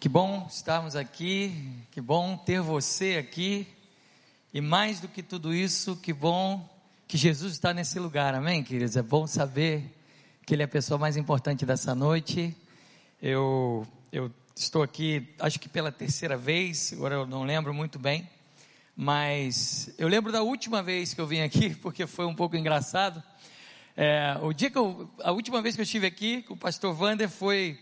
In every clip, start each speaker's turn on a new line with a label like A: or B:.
A: Que bom estarmos aqui, que bom ter você aqui. E mais do que tudo isso, que bom que Jesus está nesse lugar, amém, queridos? É bom saber que Ele é a pessoa mais importante dessa noite. Eu, eu estou aqui, acho que pela terceira vez, agora eu não lembro muito bem, mas eu lembro da última vez que eu vim aqui, porque foi um pouco engraçado. É, o dia que eu, a última vez que eu estive aqui com o pastor Vander foi,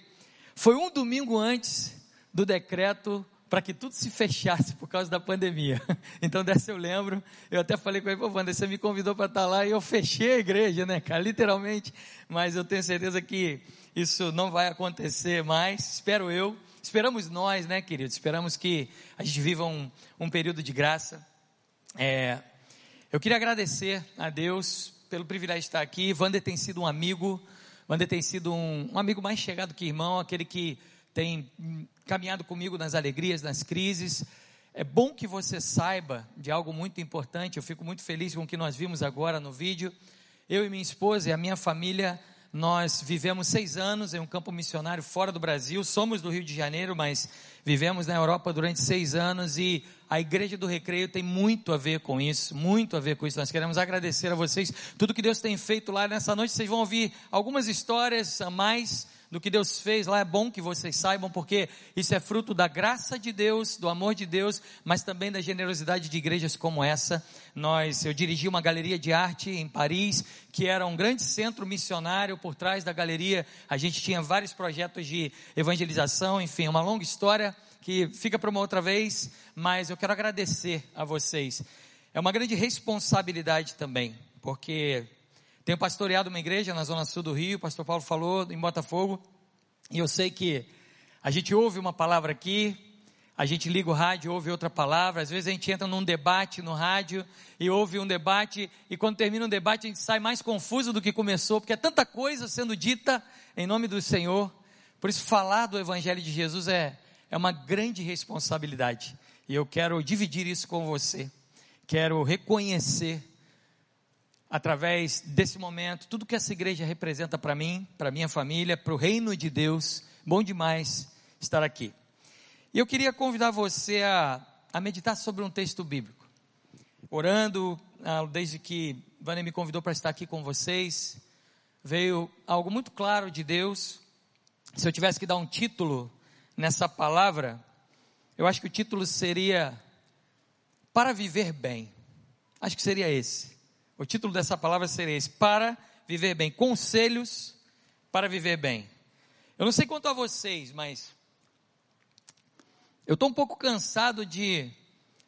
A: foi um domingo antes do decreto para que tudo se fechasse por causa da pandemia. Então, dessa eu lembro, eu até falei com ele, pô, Wander, você me convidou para estar lá e eu fechei a igreja, né, cara, literalmente, mas eu tenho certeza que isso não vai acontecer mais, espero eu, esperamos nós, né, queridos, esperamos que a gente viva um, um período de graça. É, eu queria agradecer a Deus pelo privilégio de estar aqui, Wander tem sido um amigo, Wander tem sido um, um amigo mais chegado que irmão, aquele que tem caminhado comigo nas alegrias, nas crises. É bom que você saiba de algo muito importante. Eu fico muito feliz com o que nós vimos agora no vídeo. Eu e minha esposa e a minha família, nós vivemos seis anos em um campo missionário fora do Brasil. Somos do Rio de Janeiro, mas vivemos na Europa durante seis anos e a Igreja do Recreio tem muito a ver com isso, muito a ver com isso. Nós queremos agradecer a vocês tudo que Deus tem feito lá nessa noite. Vocês vão ouvir algumas histórias a mais do que Deus fez lá é bom que vocês saibam, porque isso é fruto da graça de Deus, do amor de Deus, mas também da generosidade de igrejas como essa. Nós, eu dirigi uma galeria de arte em Paris, que era um grande centro missionário. Por trás da galeria, a gente tinha vários projetos de evangelização, enfim, uma longa história que fica para uma outra vez, mas eu quero agradecer a vocês. É uma grande responsabilidade também, porque tenho pastoreado uma igreja na zona sul do Rio, o pastor Paulo falou em Botafogo, e eu sei que a gente ouve uma palavra aqui, a gente liga o rádio, ouve outra palavra, às vezes a gente entra num debate no rádio e ouve um debate, e quando termina um debate a gente sai mais confuso do que começou, porque é tanta coisa sendo dita em nome do Senhor. Por isso, falar do Evangelho de Jesus é, é uma grande responsabilidade, e eu quero dividir isso com você. Quero reconhecer através desse momento, tudo que essa igreja representa para mim, para minha família, para o reino de Deus. Bom demais estar aqui. E eu queria convidar você a, a meditar sobre um texto bíblico. Orando, ah, desde que Vânia me convidou para estar aqui com vocês, veio algo muito claro de Deus. Se eu tivesse que dar um título nessa palavra, eu acho que o título seria Para Viver Bem. Acho que seria esse. O título dessa palavra seria esse: Para viver bem. Conselhos para viver bem. Eu não sei quanto a vocês, mas eu estou um pouco cansado de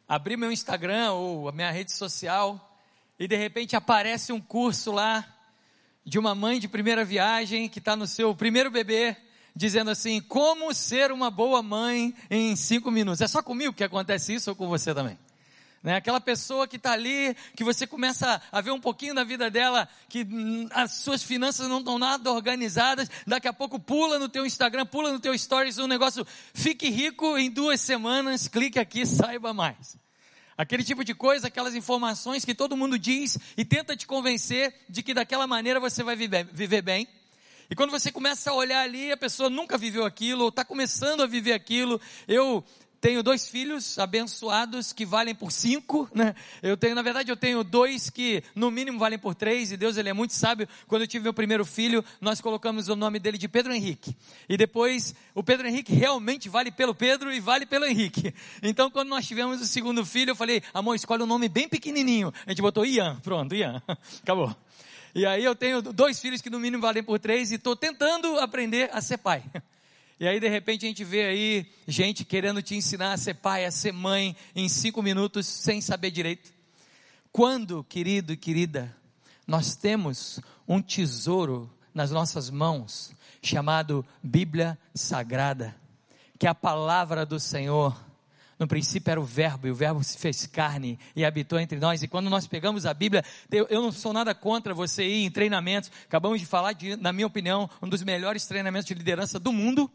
A: abrir meu Instagram ou a minha rede social e de repente aparece um curso lá de uma mãe de primeira viagem que está no seu primeiro bebê, dizendo assim: como ser uma boa mãe em cinco minutos. É só comigo que acontece isso ou com você também? Né? Aquela pessoa que está ali, que você começa a ver um pouquinho da vida dela, que as suas finanças não estão nada organizadas, daqui a pouco pula no teu Instagram, pula no teu Stories, um negócio, fique rico em duas semanas, clique aqui, saiba mais. Aquele tipo de coisa, aquelas informações que todo mundo diz e tenta te convencer de que daquela maneira você vai viver, viver bem. E quando você começa a olhar ali, a pessoa nunca viveu aquilo, ou está começando a viver aquilo. Eu tenho dois filhos abençoados que valem por cinco, né? Eu tenho, na verdade, eu tenho dois que no mínimo valem por três, e Deus ele é muito sábio. Quando eu tive meu primeiro filho, nós colocamos o nome dele de Pedro Henrique. E depois, o Pedro Henrique realmente vale pelo Pedro e vale pelo Henrique. Então, quando nós tivemos o segundo filho, eu falei, amor, escolhe um nome bem pequenininho. A gente botou Ian, pronto, Ian. Acabou. E aí eu tenho dois filhos que no mínimo valem por três e estou tentando aprender a ser pai. E aí, de repente, a gente vê aí gente querendo te ensinar a ser pai, a ser mãe, em cinco minutos, sem saber direito. Quando, querido e querida, nós temos um tesouro nas nossas mãos, chamado Bíblia Sagrada, que é a palavra do Senhor. No princípio era o Verbo, e o Verbo se fez carne e habitou entre nós. E quando nós pegamos a Bíblia, eu não sou nada contra você ir em treinamentos. Acabamos de falar, de, na minha opinião, um dos melhores treinamentos de liderança do mundo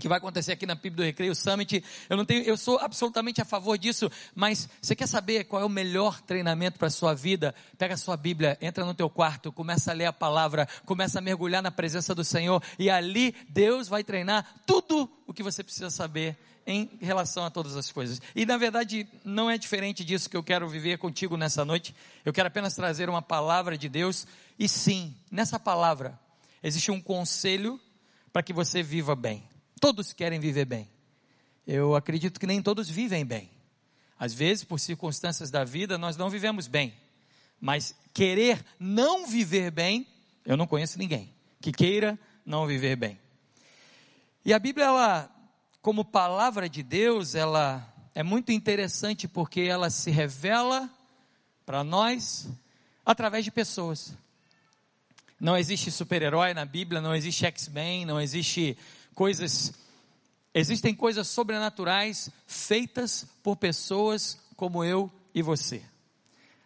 A: que vai acontecer aqui na PIB do Recreio Summit. Eu não tenho, eu sou absolutamente a favor disso, mas você quer saber qual é o melhor treinamento para a sua vida? Pega a sua Bíblia, entra no teu quarto, começa a ler a palavra, começa a mergulhar na presença do Senhor e ali Deus vai treinar tudo o que você precisa saber em relação a todas as coisas. E na verdade, não é diferente disso que eu quero viver contigo nessa noite. Eu quero apenas trazer uma palavra de Deus e sim, nessa palavra existe um conselho para que você viva bem. Todos querem viver bem. Eu acredito que nem todos vivem bem. Às vezes, por circunstâncias da vida, nós não vivemos bem. Mas querer não viver bem, eu não conheço ninguém que queira não viver bem. E a Bíblia, ela, como palavra de Deus, ela é muito interessante porque ela se revela para nós através de pessoas. Não existe super-herói na Bíblia, não existe X-Men, não existe coisas, existem coisas sobrenaturais feitas por pessoas como eu e você.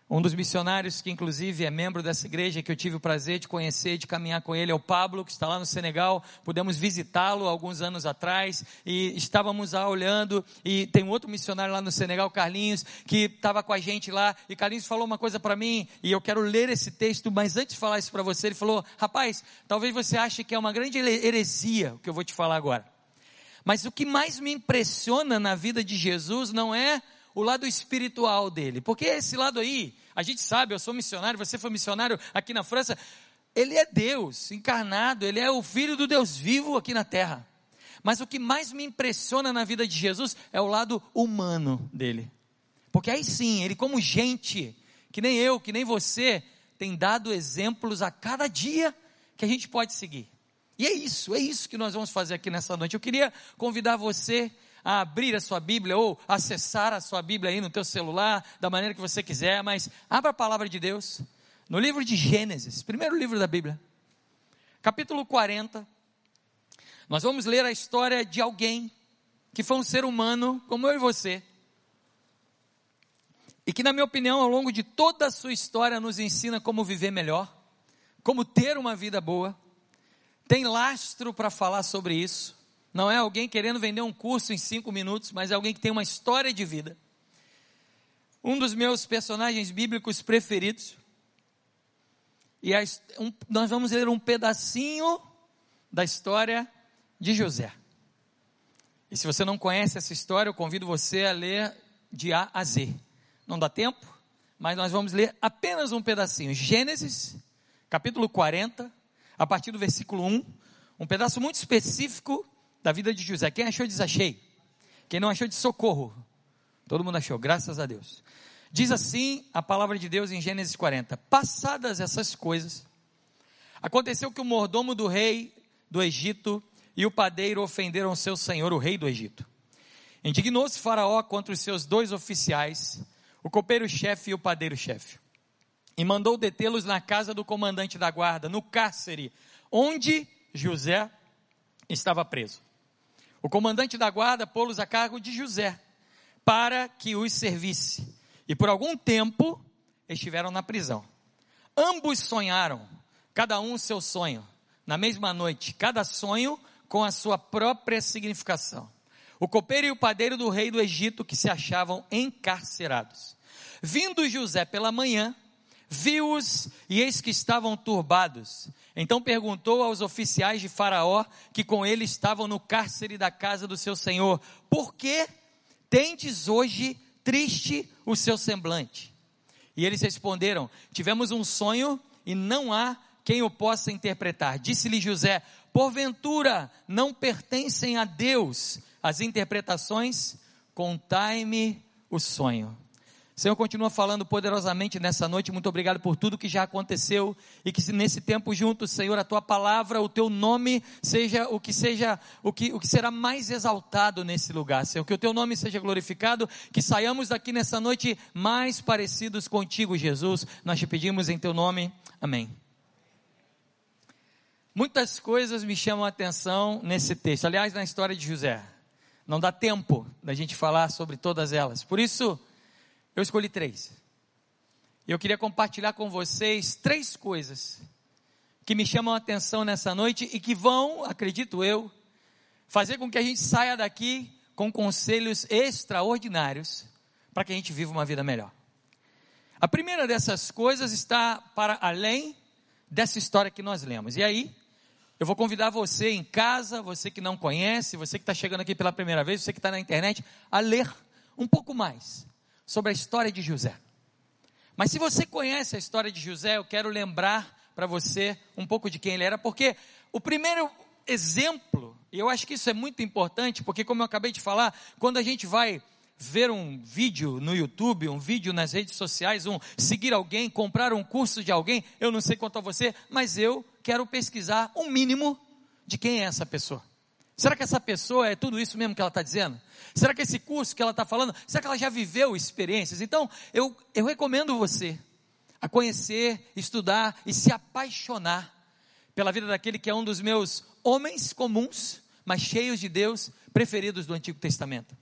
A: Um dos missionários que inclusive é membro dessa igreja que eu tive o prazer de conhecer, de caminhar com ele, é o Pablo, que está lá no Senegal. Pudemos visitá-lo alguns anos atrás e estávamos lá olhando e tem outro missionário lá no Senegal, Carlinhos, que estava com a gente lá e Carlinhos falou uma coisa para mim e eu quero ler esse texto, mas antes de falar isso para você, ele falou: "Rapaz, talvez você ache que é uma grande heresia o que eu vou te falar agora. Mas o que mais me impressiona na vida de Jesus não é o lado espiritual dele. Porque esse lado aí, a gente sabe, eu sou missionário, você foi missionário aqui na França. Ele é Deus encarnado, ele é o Filho do Deus vivo aqui na terra. Mas o que mais me impressiona na vida de Jesus é o lado humano dele. Porque aí sim, ele, como gente, que nem eu, que nem você, tem dado exemplos a cada dia que a gente pode seguir. E é isso, é isso que nós vamos fazer aqui nessa noite. Eu queria convidar você a abrir a sua Bíblia ou acessar a sua Bíblia aí no teu celular, da maneira que você quiser, mas abra a palavra de Deus no livro de Gênesis, primeiro livro da Bíblia, capítulo 40. Nós vamos ler a história de alguém que foi um ser humano como eu e você. E que, na minha opinião, ao longo de toda a sua história, nos ensina como viver melhor, como ter uma vida boa. Tem lastro para falar sobre isso. Não é alguém querendo vender um curso em cinco minutos, mas é alguém que tem uma história de vida. Um dos meus personagens bíblicos preferidos. E a, um, nós vamos ler um pedacinho da história de José. E se você não conhece essa história, eu convido você a ler de A a Z. Não dá tempo, mas nós vamos ler apenas um pedacinho. Gênesis, capítulo 40, a partir do versículo 1. Um pedaço muito específico da vida de José. Quem achou, diz achei. Quem não achou, diz socorro. Todo mundo achou, graças a Deus. Diz assim a palavra de Deus em Gênesis 40: Passadas essas coisas, aconteceu que o mordomo do rei do Egito e o padeiro ofenderam seu senhor, o rei do Egito. Indignou-se Faraó contra os seus dois oficiais, o copeiro-chefe e o padeiro-chefe, e mandou detê-los na casa do comandante da guarda, no cárcere, onde José estava preso. O comandante da guarda pô-los a cargo de José, para que os servisse. E por algum tempo estiveram na prisão. Ambos sonharam, cada um seu sonho, na mesma noite, cada sonho com a sua própria significação. O copeiro e o padeiro do rei do Egito que se achavam encarcerados. Vindo José pela manhã, viu-os e eis que estavam turbados. Então perguntou aos oficiais de Faraó, que com ele estavam no cárcere da casa do seu senhor: Por que tendes hoje triste o seu semblante? E eles responderam: Tivemos um sonho e não há quem o possa interpretar. Disse-lhe José: Porventura não pertencem a Deus as interpretações? Contai-me o sonho. Senhor continua falando poderosamente nessa noite. Muito obrigado por tudo que já aconteceu e que nesse tempo juntos, Senhor, a tua palavra, o teu nome seja o que seja o que, o que será mais exaltado nesse lugar. Senhor, que o teu nome seja glorificado, que saiamos daqui nessa noite mais parecidos contigo, Jesus. Nós te pedimos em teu nome. Amém. Muitas coisas me chamam a atenção nesse texto. Aliás, na história de José. Não dá tempo da gente falar sobre todas elas. Por isso, eu escolhi três. E eu queria compartilhar com vocês três coisas que me chamam a atenção nessa noite e que vão, acredito eu, fazer com que a gente saia daqui com conselhos extraordinários para que a gente viva uma vida melhor. A primeira dessas coisas está para além dessa história que nós lemos. E aí, eu vou convidar você em casa, você que não conhece, você que está chegando aqui pela primeira vez, você que está na internet, a ler um pouco mais sobre a história de José. Mas se você conhece a história de José, eu quero lembrar para você um pouco de quem ele era, porque o primeiro exemplo, e eu acho que isso é muito importante, porque como eu acabei de falar, quando a gente vai ver um vídeo no YouTube, um vídeo nas redes sociais, um seguir alguém, comprar um curso de alguém, eu não sei quanto a você, mas eu quero pesquisar o um mínimo de quem é essa pessoa. Será que essa pessoa é tudo isso mesmo que ela está dizendo? Será que esse curso que ela está falando, será que ela já viveu experiências? Então, eu, eu recomendo você a conhecer, estudar e se apaixonar pela vida daquele que é um dos meus homens comuns, mas cheios de Deus, preferidos do Antigo Testamento.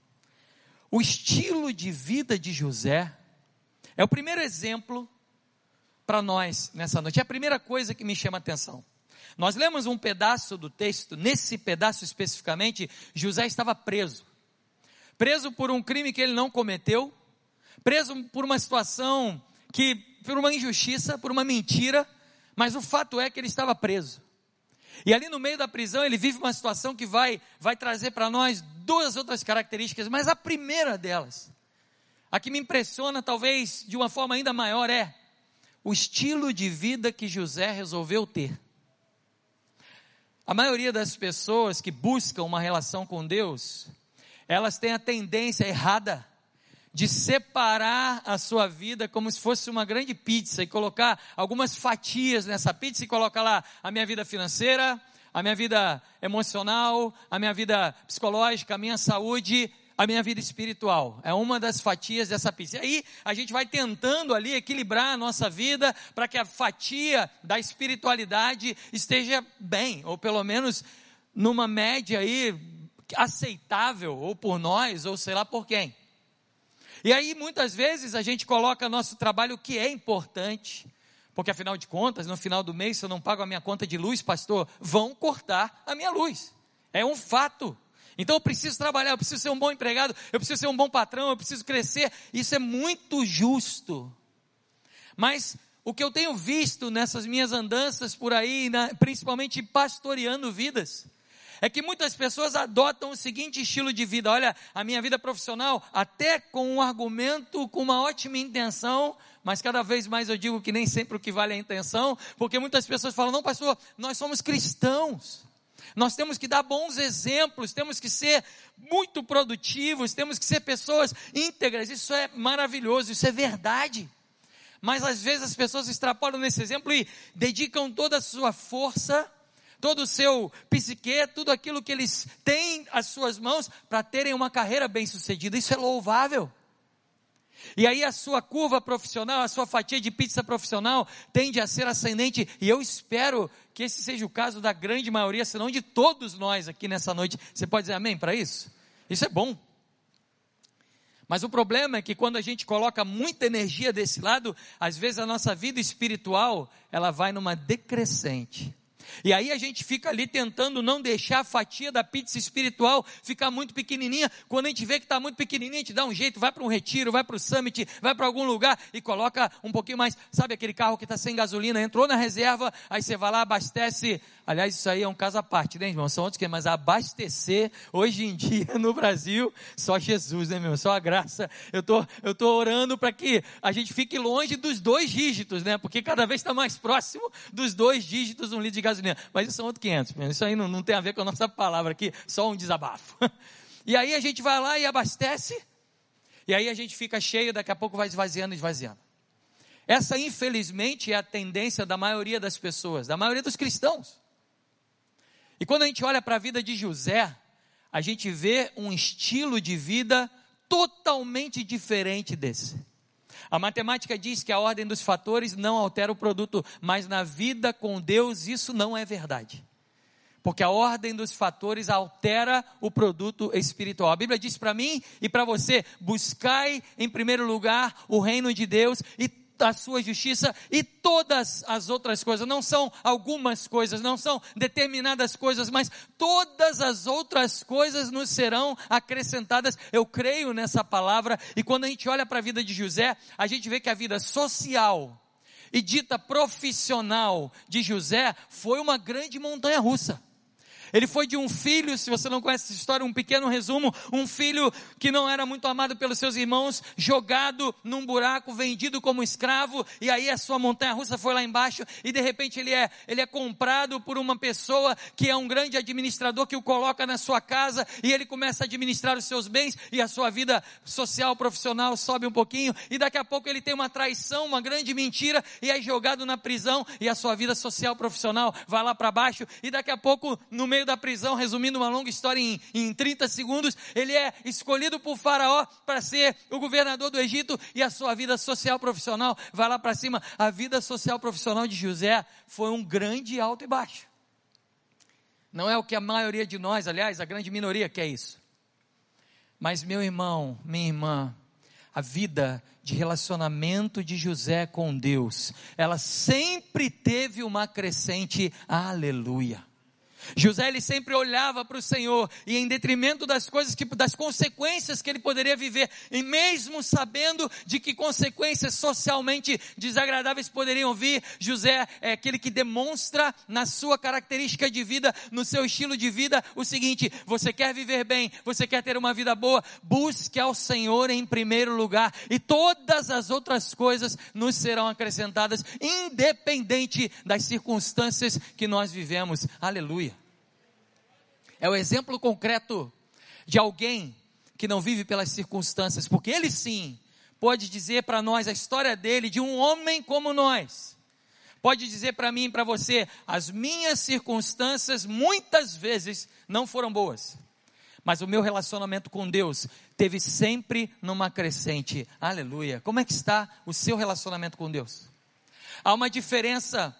A: O estilo de vida de José é o primeiro exemplo para nós nessa noite. É a primeira coisa que me chama a atenção. Nós lemos um pedaço do texto, nesse pedaço especificamente, José estava preso. Preso por um crime que ele não cometeu, preso por uma situação que, por uma injustiça, por uma mentira, mas o fato é que ele estava preso. E ali no meio da prisão ele vive uma situação que vai, vai trazer para nós duas outras características, mas a primeira delas, a que me impressiona talvez de uma forma ainda maior é o estilo de vida que José resolveu ter. A maioria das pessoas que buscam uma relação com Deus, elas têm a tendência errada de separar a sua vida como se fosse uma grande pizza e colocar algumas fatias nessa pizza e colocar lá a minha vida financeira, a minha vida emocional, a minha vida psicológica, a minha saúde, a minha vida espiritual. É uma das fatias dessa pizza. E aí a gente vai tentando ali equilibrar a nossa vida para que a fatia da espiritualidade esteja bem, ou pelo menos numa média aí aceitável, ou por nós, ou sei lá por quem. E aí, muitas vezes, a gente coloca nosso trabalho que é importante, porque afinal de contas, no final do mês, se eu não pago a minha conta de luz, pastor, vão cortar a minha luz. É um fato. Então eu preciso trabalhar, eu preciso ser um bom empregado, eu preciso ser um bom patrão, eu preciso crescer. Isso é muito justo. Mas o que eu tenho visto nessas minhas andanças por aí, principalmente pastoreando vidas, é que muitas pessoas adotam o seguinte estilo de vida: olha, a minha vida profissional, até com um argumento, com uma ótima intenção, mas cada vez mais eu digo que nem sempre o que vale é a intenção, porque muitas pessoas falam: não, pastor, nós somos cristãos. Nós temos que dar bons exemplos, temos que ser muito produtivos, temos que ser pessoas íntegras. Isso é maravilhoso, isso é verdade. Mas às vezes as pessoas extrapolam nesse exemplo e dedicam toda a sua força todo o seu psique, tudo aquilo que eles têm às suas mãos para terem uma carreira bem sucedida. Isso é louvável. E aí a sua curva profissional, a sua fatia de pizza profissional tende a ser ascendente, e eu espero que esse seja o caso da grande maioria, se não de todos nós aqui nessa noite. Você pode dizer amém para isso? Isso é bom. Mas o problema é que quando a gente coloca muita energia desse lado, às vezes a nossa vida espiritual, ela vai numa decrescente. E aí a gente fica ali tentando não deixar a fatia da pizza espiritual ficar muito pequenininha. Quando a gente vê que está muito pequenininha, a gente dá um jeito, vai para um retiro, vai para o summit, vai para algum lugar e coloca um pouquinho mais. Sabe aquele carro que está sem gasolina, entrou na reserva, aí você vai lá, abastece Aliás, isso aí é um caso à parte, né, irmão? São outros que, mas abastecer hoje em dia no Brasil, só Jesus, né, meu? Só a graça. Eu tô, eu tô orando para que a gente fique longe dos dois dígitos, né? Porque cada vez está mais próximo dos dois dígitos um litro de gasolina. Mas isso são outros 500. Isso aí não, não tem a ver com a nossa palavra aqui, só um desabafo. E aí a gente vai lá e abastece, e aí a gente fica cheio, daqui a pouco vai esvaziando, esvaziando. Essa, infelizmente, é a tendência da maioria das pessoas, da maioria dos cristãos. E quando a gente olha para a vida de José, a gente vê um estilo de vida totalmente diferente desse. A matemática diz que a ordem dos fatores não altera o produto, mas na vida com Deus isso não é verdade. Porque a ordem dos fatores altera o produto espiritual. A Bíblia diz para mim e para você: buscai em primeiro lugar o reino de Deus e a sua justiça e todas as outras coisas. Não são algumas coisas, não são determinadas coisas, mas todas as outras coisas nos serão acrescentadas. Eu creio nessa palavra e quando a gente olha para a vida de José, a gente vê que a vida social e dita profissional de José foi uma grande montanha russa. Ele foi de um filho, se você não conhece essa história, um pequeno resumo, um filho que não era muito amado pelos seus irmãos, jogado num buraco, vendido como escravo, e aí a sua montanha russa foi lá embaixo, e de repente ele é, ele é comprado por uma pessoa que é um grande administrador que o coloca na sua casa, e ele começa a administrar os seus bens, e a sua vida social, profissional sobe um pouquinho, e daqui a pouco ele tem uma traição, uma grande mentira, e é jogado na prisão, e a sua vida social, profissional vai lá para baixo, e daqui a pouco, no meio da prisão, resumindo uma longa história em, em 30 segundos, ele é escolhido por Faraó para ser o governador do Egito e a sua vida social profissional vai lá para cima. A vida social profissional de José foi um grande alto e baixo. Não é o que a maioria de nós, aliás, a grande minoria quer isso. Mas meu irmão, minha irmã, a vida de relacionamento de José com Deus, ela sempre teve uma crescente, aleluia. José ele sempre olhava para o Senhor e em detrimento das coisas que das consequências que ele poderia viver, e mesmo sabendo de que consequências socialmente desagradáveis poderiam vir, José é aquele que demonstra na sua característica de vida, no seu estilo de vida, o seguinte: você quer viver bem, você quer ter uma vida boa, busque ao Senhor em primeiro lugar e todas as outras coisas nos serão acrescentadas, independente das circunstâncias que nós vivemos. Aleluia. É o exemplo concreto de alguém que não vive pelas circunstâncias, porque ele sim pode dizer para nós a história dele de um homem como nós. Pode dizer para mim e para você, as minhas circunstâncias muitas vezes não foram boas, mas o meu relacionamento com Deus teve sempre numa crescente. Aleluia. Como é que está o seu relacionamento com Deus? Há uma diferença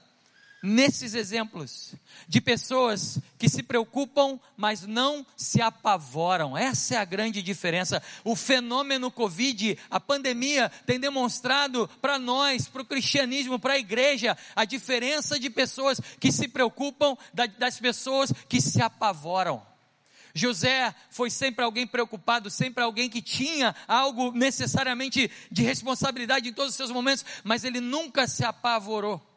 A: nesses exemplos de pessoas que se preocupam, mas não se apavoram. Essa é a grande diferença. O fenômeno Covid, a pandemia, tem demonstrado para nós, para o cristianismo, para a igreja, a diferença de pessoas que se preocupam das pessoas que se apavoram. José foi sempre alguém preocupado, sempre alguém que tinha algo necessariamente de responsabilidade em todos os seus momentos, mas ele nunca se apavorou.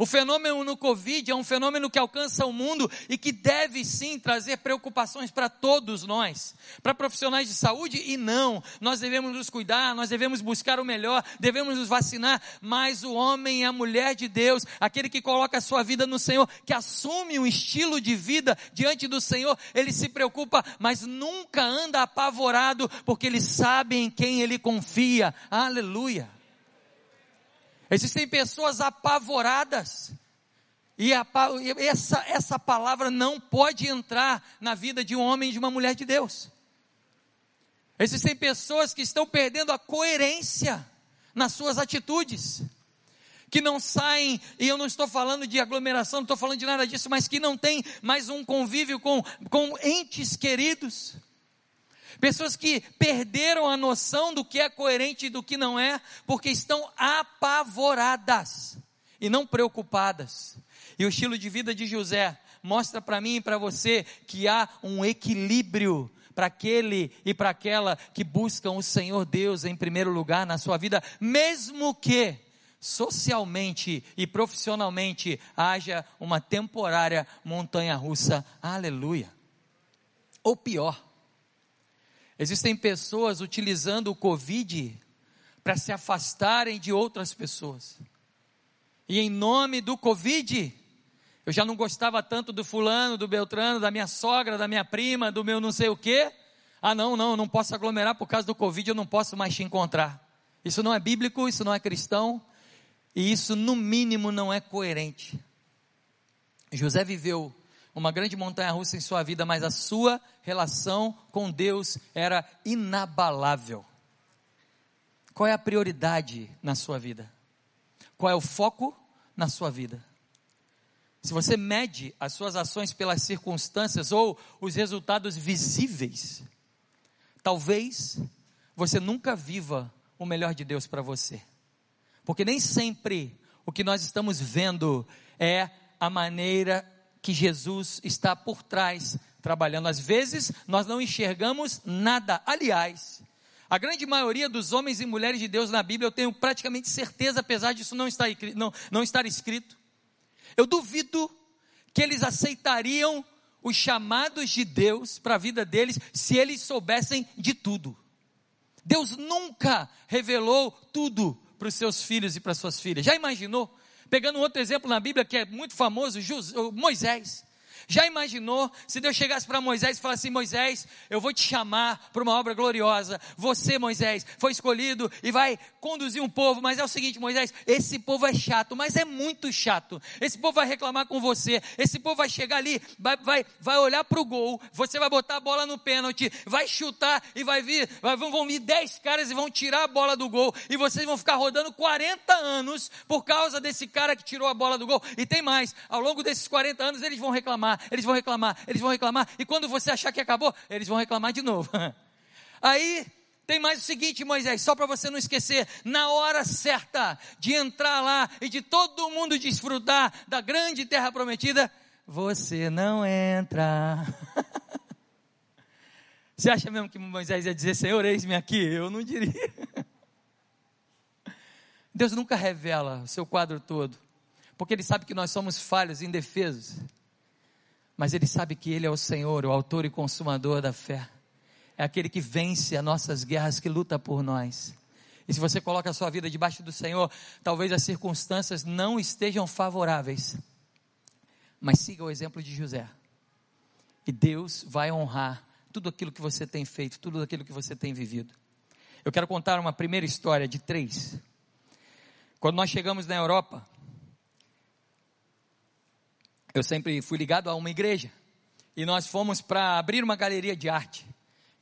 A: O fenômeno no Covid é um fenômeno que alcança o mundo e que deve sim trazer preocupações para todos nós, para profissionais de saúde e não. Nós devemos nos cuidar, nós devemos buscar o melhor, devemos nos vacinar, mas o homem e a mulher de Deus, aquele que coloca a sua vida no Senhor, que assume um estilo de vida diante do Senhor, ele se preocupa, mas nunca anda apavorado, porque ele sabe em quem ele confia. Aleluia. Existem pessoas apavoradas. E a, essa, essa palavra não pode entrar na vida de um homem e de uma mulher de Deus. Existem pessoas que estão perdendo a coerência nas suas atitudes, que não saem, e eu não estou falando de aglomeração, não estou falando de nada disso, mas que não tem mais um convívio com, com entes queridos Pessoas que perderam a noção do que é coerente e do que não é, porque estão apavoradas e não preocupadas. E o estilo de vida de José mostra para mim e para você que há um equilíbrio para aquele e para aquela que buscam o Senhor Deus em primeiro lugar na sua vida, mesmo que socialmente e profissionalmente haja uma temporária montanha russa. Aleluia. Ou pior, Existem pessoas utilizando o Covid para se afastarem de outras pessoas. E em nome do Covid, eu já não gostava tanto do fulano, do Beltrano, da minha sogra, da minha prima, do meu não sei o quê. Ah, não, não, não posso aglomerar por causa do Covid, eu não posso mais te encontrar. Isso não é bíblico, isso não é cristão, e isso, no mínimo, não é coerente. José viveu uma grande montanha russa em sua vida, mas a sua relação com Deus era inabalável. Qual é a prioridade na sua vida? Qual é o foco na sua vida? Se você mede as suas ações pelas circunstâncias ou os resultados visíveis, talvez você nunca viva o melhor de Deus para você. Porque nem sempre o que nós estamos vendo é a maneira que Jesus está por trás trabalhando. Às vezes nós não enxergamos nada. Aliás, a grande maioria dos homens e mulheres de Deus na Bíblia, eu tenho praticamente certeza, apesar disso não estar, não, não estar escrito, eu duvido que eles aceitariam os chamados de Deus para a vida deles se eles soubessem de tudo. Deus nunca revelou tudo para os seus filhos e para suas filhas. Já imaginou? Pegando outro exemplo na Bíblia que é muito famoso, Moisés. Já imaginou se Deus chegasse para Moisés e falasse assim: Moisés, eu vou te chamar para uma obra gloriosa. Você, Moisés, foi escolhido e vai conduzir um povo, mas é o seguinte, Moisés, esse povo é chato, mas é muito chato. Esse povo vai reclamar com você, esse povo vai chegar ali, vai, vai, vai olhar para o gol, você vai botar a bola no pênalti, vai chutar e vai vir, vai, vão vir 10 caras e vão tirar a bola do gol, e vocês vão ficar rodando 40 anos por causa desse cara que tirou a bola do gol. E tem mais, ao longo desses 40 anos eles vão reclamar eles vão reclamar, eles vão reclamar, e quando você achar que acabou, eles vão reclamar de novo. Aí tem mais o seguinte, Moisés, só para você não esquecer, na hora certa de entrar lá e de todo mundo desfrutar da grande terra prometida, você não entra. Você acha mesmo que Moisés ia dizer, Senhor, eis-me aqui? Eu não diria. Deus nunca revela o seu quadro todo, porque Ele sabe que nós somos falhos, indefesos mas ele sabe que ele é o Senhor, o autor e consumador da fé. É aquele que vence as nossas guerras, que luta por nós. E se você coloca a sua vida debaixo do Senhor, talvez as circunstâncias não estejam favoráveis. Mas siga o exemplo de José. E Deus vai honrar tudo aquilo que você tem feito, tudo aquilo que você tem vivido. Eu quero contar uma primeira história de três. Quando nós chegamos na Europa, eu sempre fui ligado a uma igreja. E nós fomos para abrir uma galeria de arte.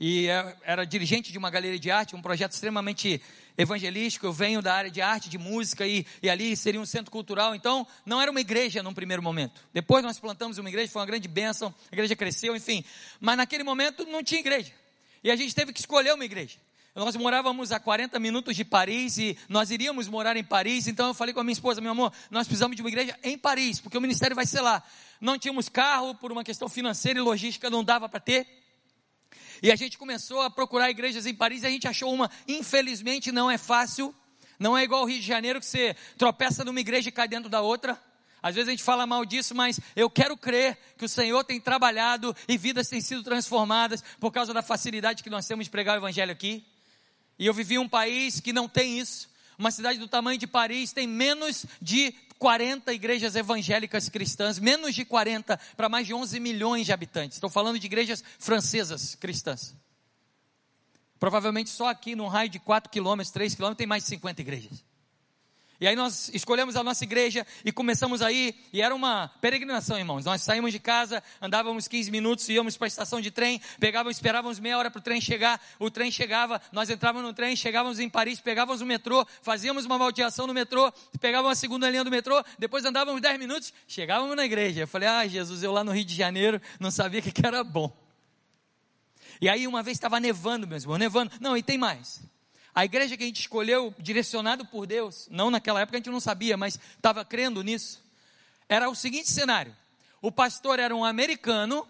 A: E era dirigente de uma galeria de arte, um projeto extremamente evangelístico. Eu venho da área de arte, de música, e, e ali seria um centro cultural. Então, não era uma igreja num primeiro momento. Depois nós plantamos uma igreja, foi uma grande bênção, a igreja cresceu, enfim. Mas naquele momento não tinha igreja. E a gente teve que escolher uma igreja. Nós morávamos a 40 minutos de Paris e nós iríamos morar em Paris. Então eu falei com a minha esposa, meu amor, nós precisamos de uma igreja em Paris, porque o ministério vai ser lá. Não tínhamos carro, por uma questão financeira e logística não dava para ter. E a gente começou a procurar igrejas em Paris e a gente achou uma. Infelizmente não é fácil. Não é igual ao Rio de Janeiro que você tropeça numa igreja e cai dentro da outra. Às vezes a gente fala mal disso, mas eu quero crer que o Senhor tem trabalhado e vidas têm sido transformadas por causa da facilidade que nós temos de pregar o Evangelho aqui. E eu vivi um país que não tem isso. Uma cidade do tamanho de Paris tem menos de 40 igrejas evangélicas cristãs, menos de 40 para mais de 11 milhões de habitantes. Estou falando de igrejas francesas cristãs. Provavelmente só aqui, num raio de 4 quilômetros, 3 quilômetros, tem mais de 50 igrejas. E aí nós escolhemos a nossa igreja e começamos aí, e era uma peregrinação, irmãos. Nós saímos de casa, andávamos 15 minutos, íamos para a estação de trem, pegávamos, esperávamos meia hora para o trem chegar, o trem chegava, nós entrávamos no trem, chegávamos em Paris, pegávamos o metrô, fazíamos uma baldeação no metrô, pegávamos a segunda linha do metrô, depois andávamos 10 minutos, chegávamos na igreja. Eu falei, ah, Jesus, eu lá no Rio de Janeiro não sabia que, era bom. E aí uma vez estava nevando, meus irmãos, nevando. Não, e tem mais. A igreja que a gente escolheu, direcionado por Deus, não naquela época a gente não sabia, mas estava crendo nisso, era o seguinte cenário: o pastor era um americano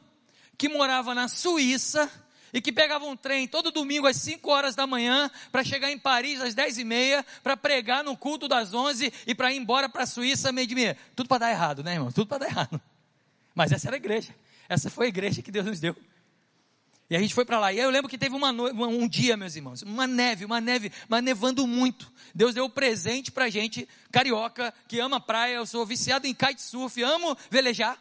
A: que morava na Suíça e que pegava um trem todo domingo às 5 horas da manhã para chegar em Paris às 10 e meia para pregar no culto das 11 e para ir embora para a Suíça meio de meia. Tudo para dar errado, né, irmão? Tudo para dar errado. Mas essa era a igreja. Essa foi a igreja que Deus nos deu. E a gente foi para lá. E eu lembro que teve uma um dia, meus irmãos, uma neve, uma neve, mas nevando muito. Deus deu um presente pra gente, carioca, que ama praia, eu sou viciado em kitesurf, amo velejar.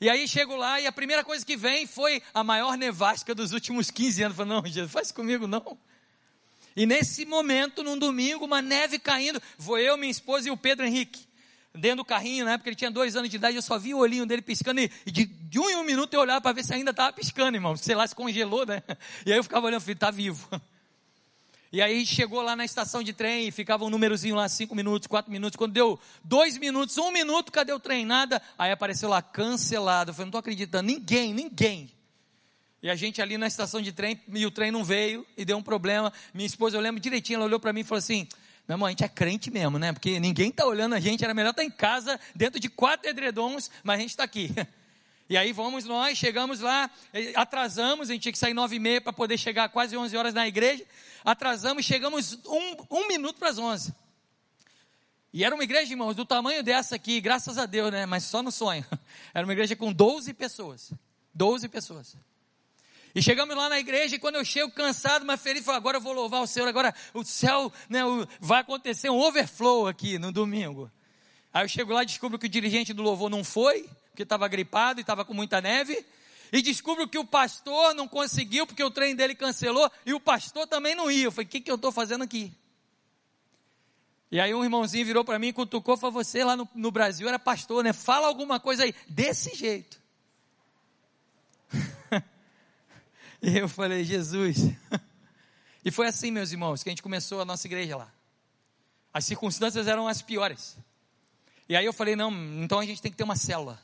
A: E aí chego lá e a primeira coisa que vem foi a maior nevasca dos últimos 15 anos. Eu falei, não, Jesus, faz comigo não. E nesse momento, num domingo, uma neve caindo, vou eu, minha esposa e o Pedro Henrique dentro do carrinho, na época ele tinha dois anos de idade, eu só vi o olhinho dele piscando, e de, de um em um minuto eu olhava para ver se ainda estava piscando, irmão. Sei lá, se congelou, né? E aí eu ficava olhando, falei, está vivo. E aí chegou lá na estação de trem e ficava um númerozinho lá, cinco minutos, quatro minutos. Quando deu dois minutos, um minuto, cadê o trem? Nada. Aí apareceu lá, cancelado. Eu falei, não estou acreditando, ninguém, ninguém. E a gente ali na estação de trem, e o trem não veio, e deu um problema. Minha esposa, eu lembro direitinho, ela olhou para mim e falou assim: Meu irmão, a gente é crente mesmo, né? Porque ninguém está olhando a gente, era melhor estar tá em casa, dentro de quatro edredons, mas a gente está aqui. E aí vamos nós, chegamos lá, atrasamos, a gente tinha que sair nove e meia para poder chegar quase onze horas na igreja. Atrasamos, chegamos um, um minuto para as onze. E era uma igreja, irmãos, do tamanho dessa aqui, graças a Deus, né? Mas só no sonho. Era uma igreja com 12 pessoas. 12 pessoas. E chegamos lá na igreja e quando eu chego cansado, mas feliz, falei, agora eu vou louvar o Senhor, agora o céu, né, vai acontecer um overflow aqui no domingo. Aí eu chego lá e descubro que o dirigente do louvor não foi, porque estava gripado e estava com muita neve. E descubro que o pastor não conseguiu, porque o trem dele cancelou, e o pastor também não ia. Eu falei, o que, que eu estou fazendo aqui? E aí um irmãozinho virou para mim cutucou, falou, você lá no, no Brasil era pastor, né? Fala alguma coisa aí. Desse jeito. e eu falei, Jesus. e foi assim, meus irmãos, que a gente começou a nossa igreja lá. As circunstâncias eram as piores. E aí eu falei, não, então a gente tem que ter uma célula.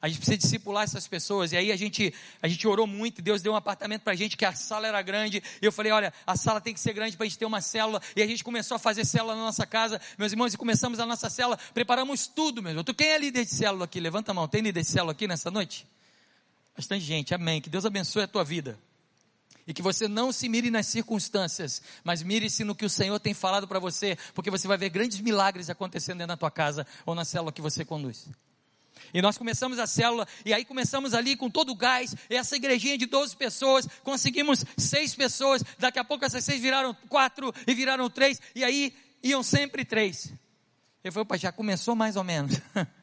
A: A gente precisa discipular essas pessoas. E aí a gente, a gente orou muito. Deus deu um apartamento para a gente que a sala era grande. E eu falei: olha, a sala tem que ser grande para a gente ter uma célula. E a gente começou a fazer célula na nossa casa, meus irmãos. E começamos a nossa célula. Preparamos tudo, meu irmão. Quem é líder de célula aqui? Levanta a mão. Tem líder de célula aqui nessa noite? Bastante gente. Amém. Que Deus abençoe a tua vida. E que você não se mire nas circunstâncias, mas mire-se no que o Senhor tem falado para você, porque você vai ver grandes milagres acontecendo dentro da tua casa ou na célula que você conduz. E nós começamos a célula, e aí começamos ali com todo o gás, essa igrejinha de 12 pessoas, conseguimos seis pessoas, daqui a pouco essas seis viraram quatro e viraram três, e aí iam sempre três. Eu falei, opa, já começou mais ou menos.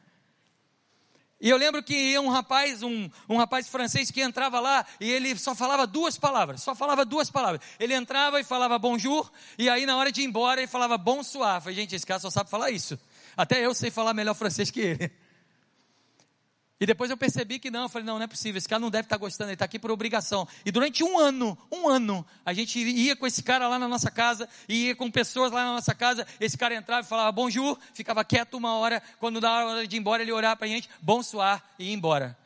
A: E eu lembro que um rapaz, um, um rapaz francês que entrava lá e ele só falava duas palavras, só falava duas palavras. Ele entrava e falava bonjour, e aí na hora de ir embora ele falava bonsoir. Falei, gente, esse cara só sabe falar isso. Até eu sei falar melhor francês que ele. E depois eu percebi que não, eu falei, não, não é possível, esse cara não deve estar gostando, ele está aqui por obrigação. E durante um ano, um ano, a gente ia com esse cara lá na nossa casa, ia com pessoas lá na nossa casa, esse cara entrava e falava bonjour, ficava quieto uma hora, quando dava hora de ir embora, ele olhava para a gente, bonsoir, e ia embora.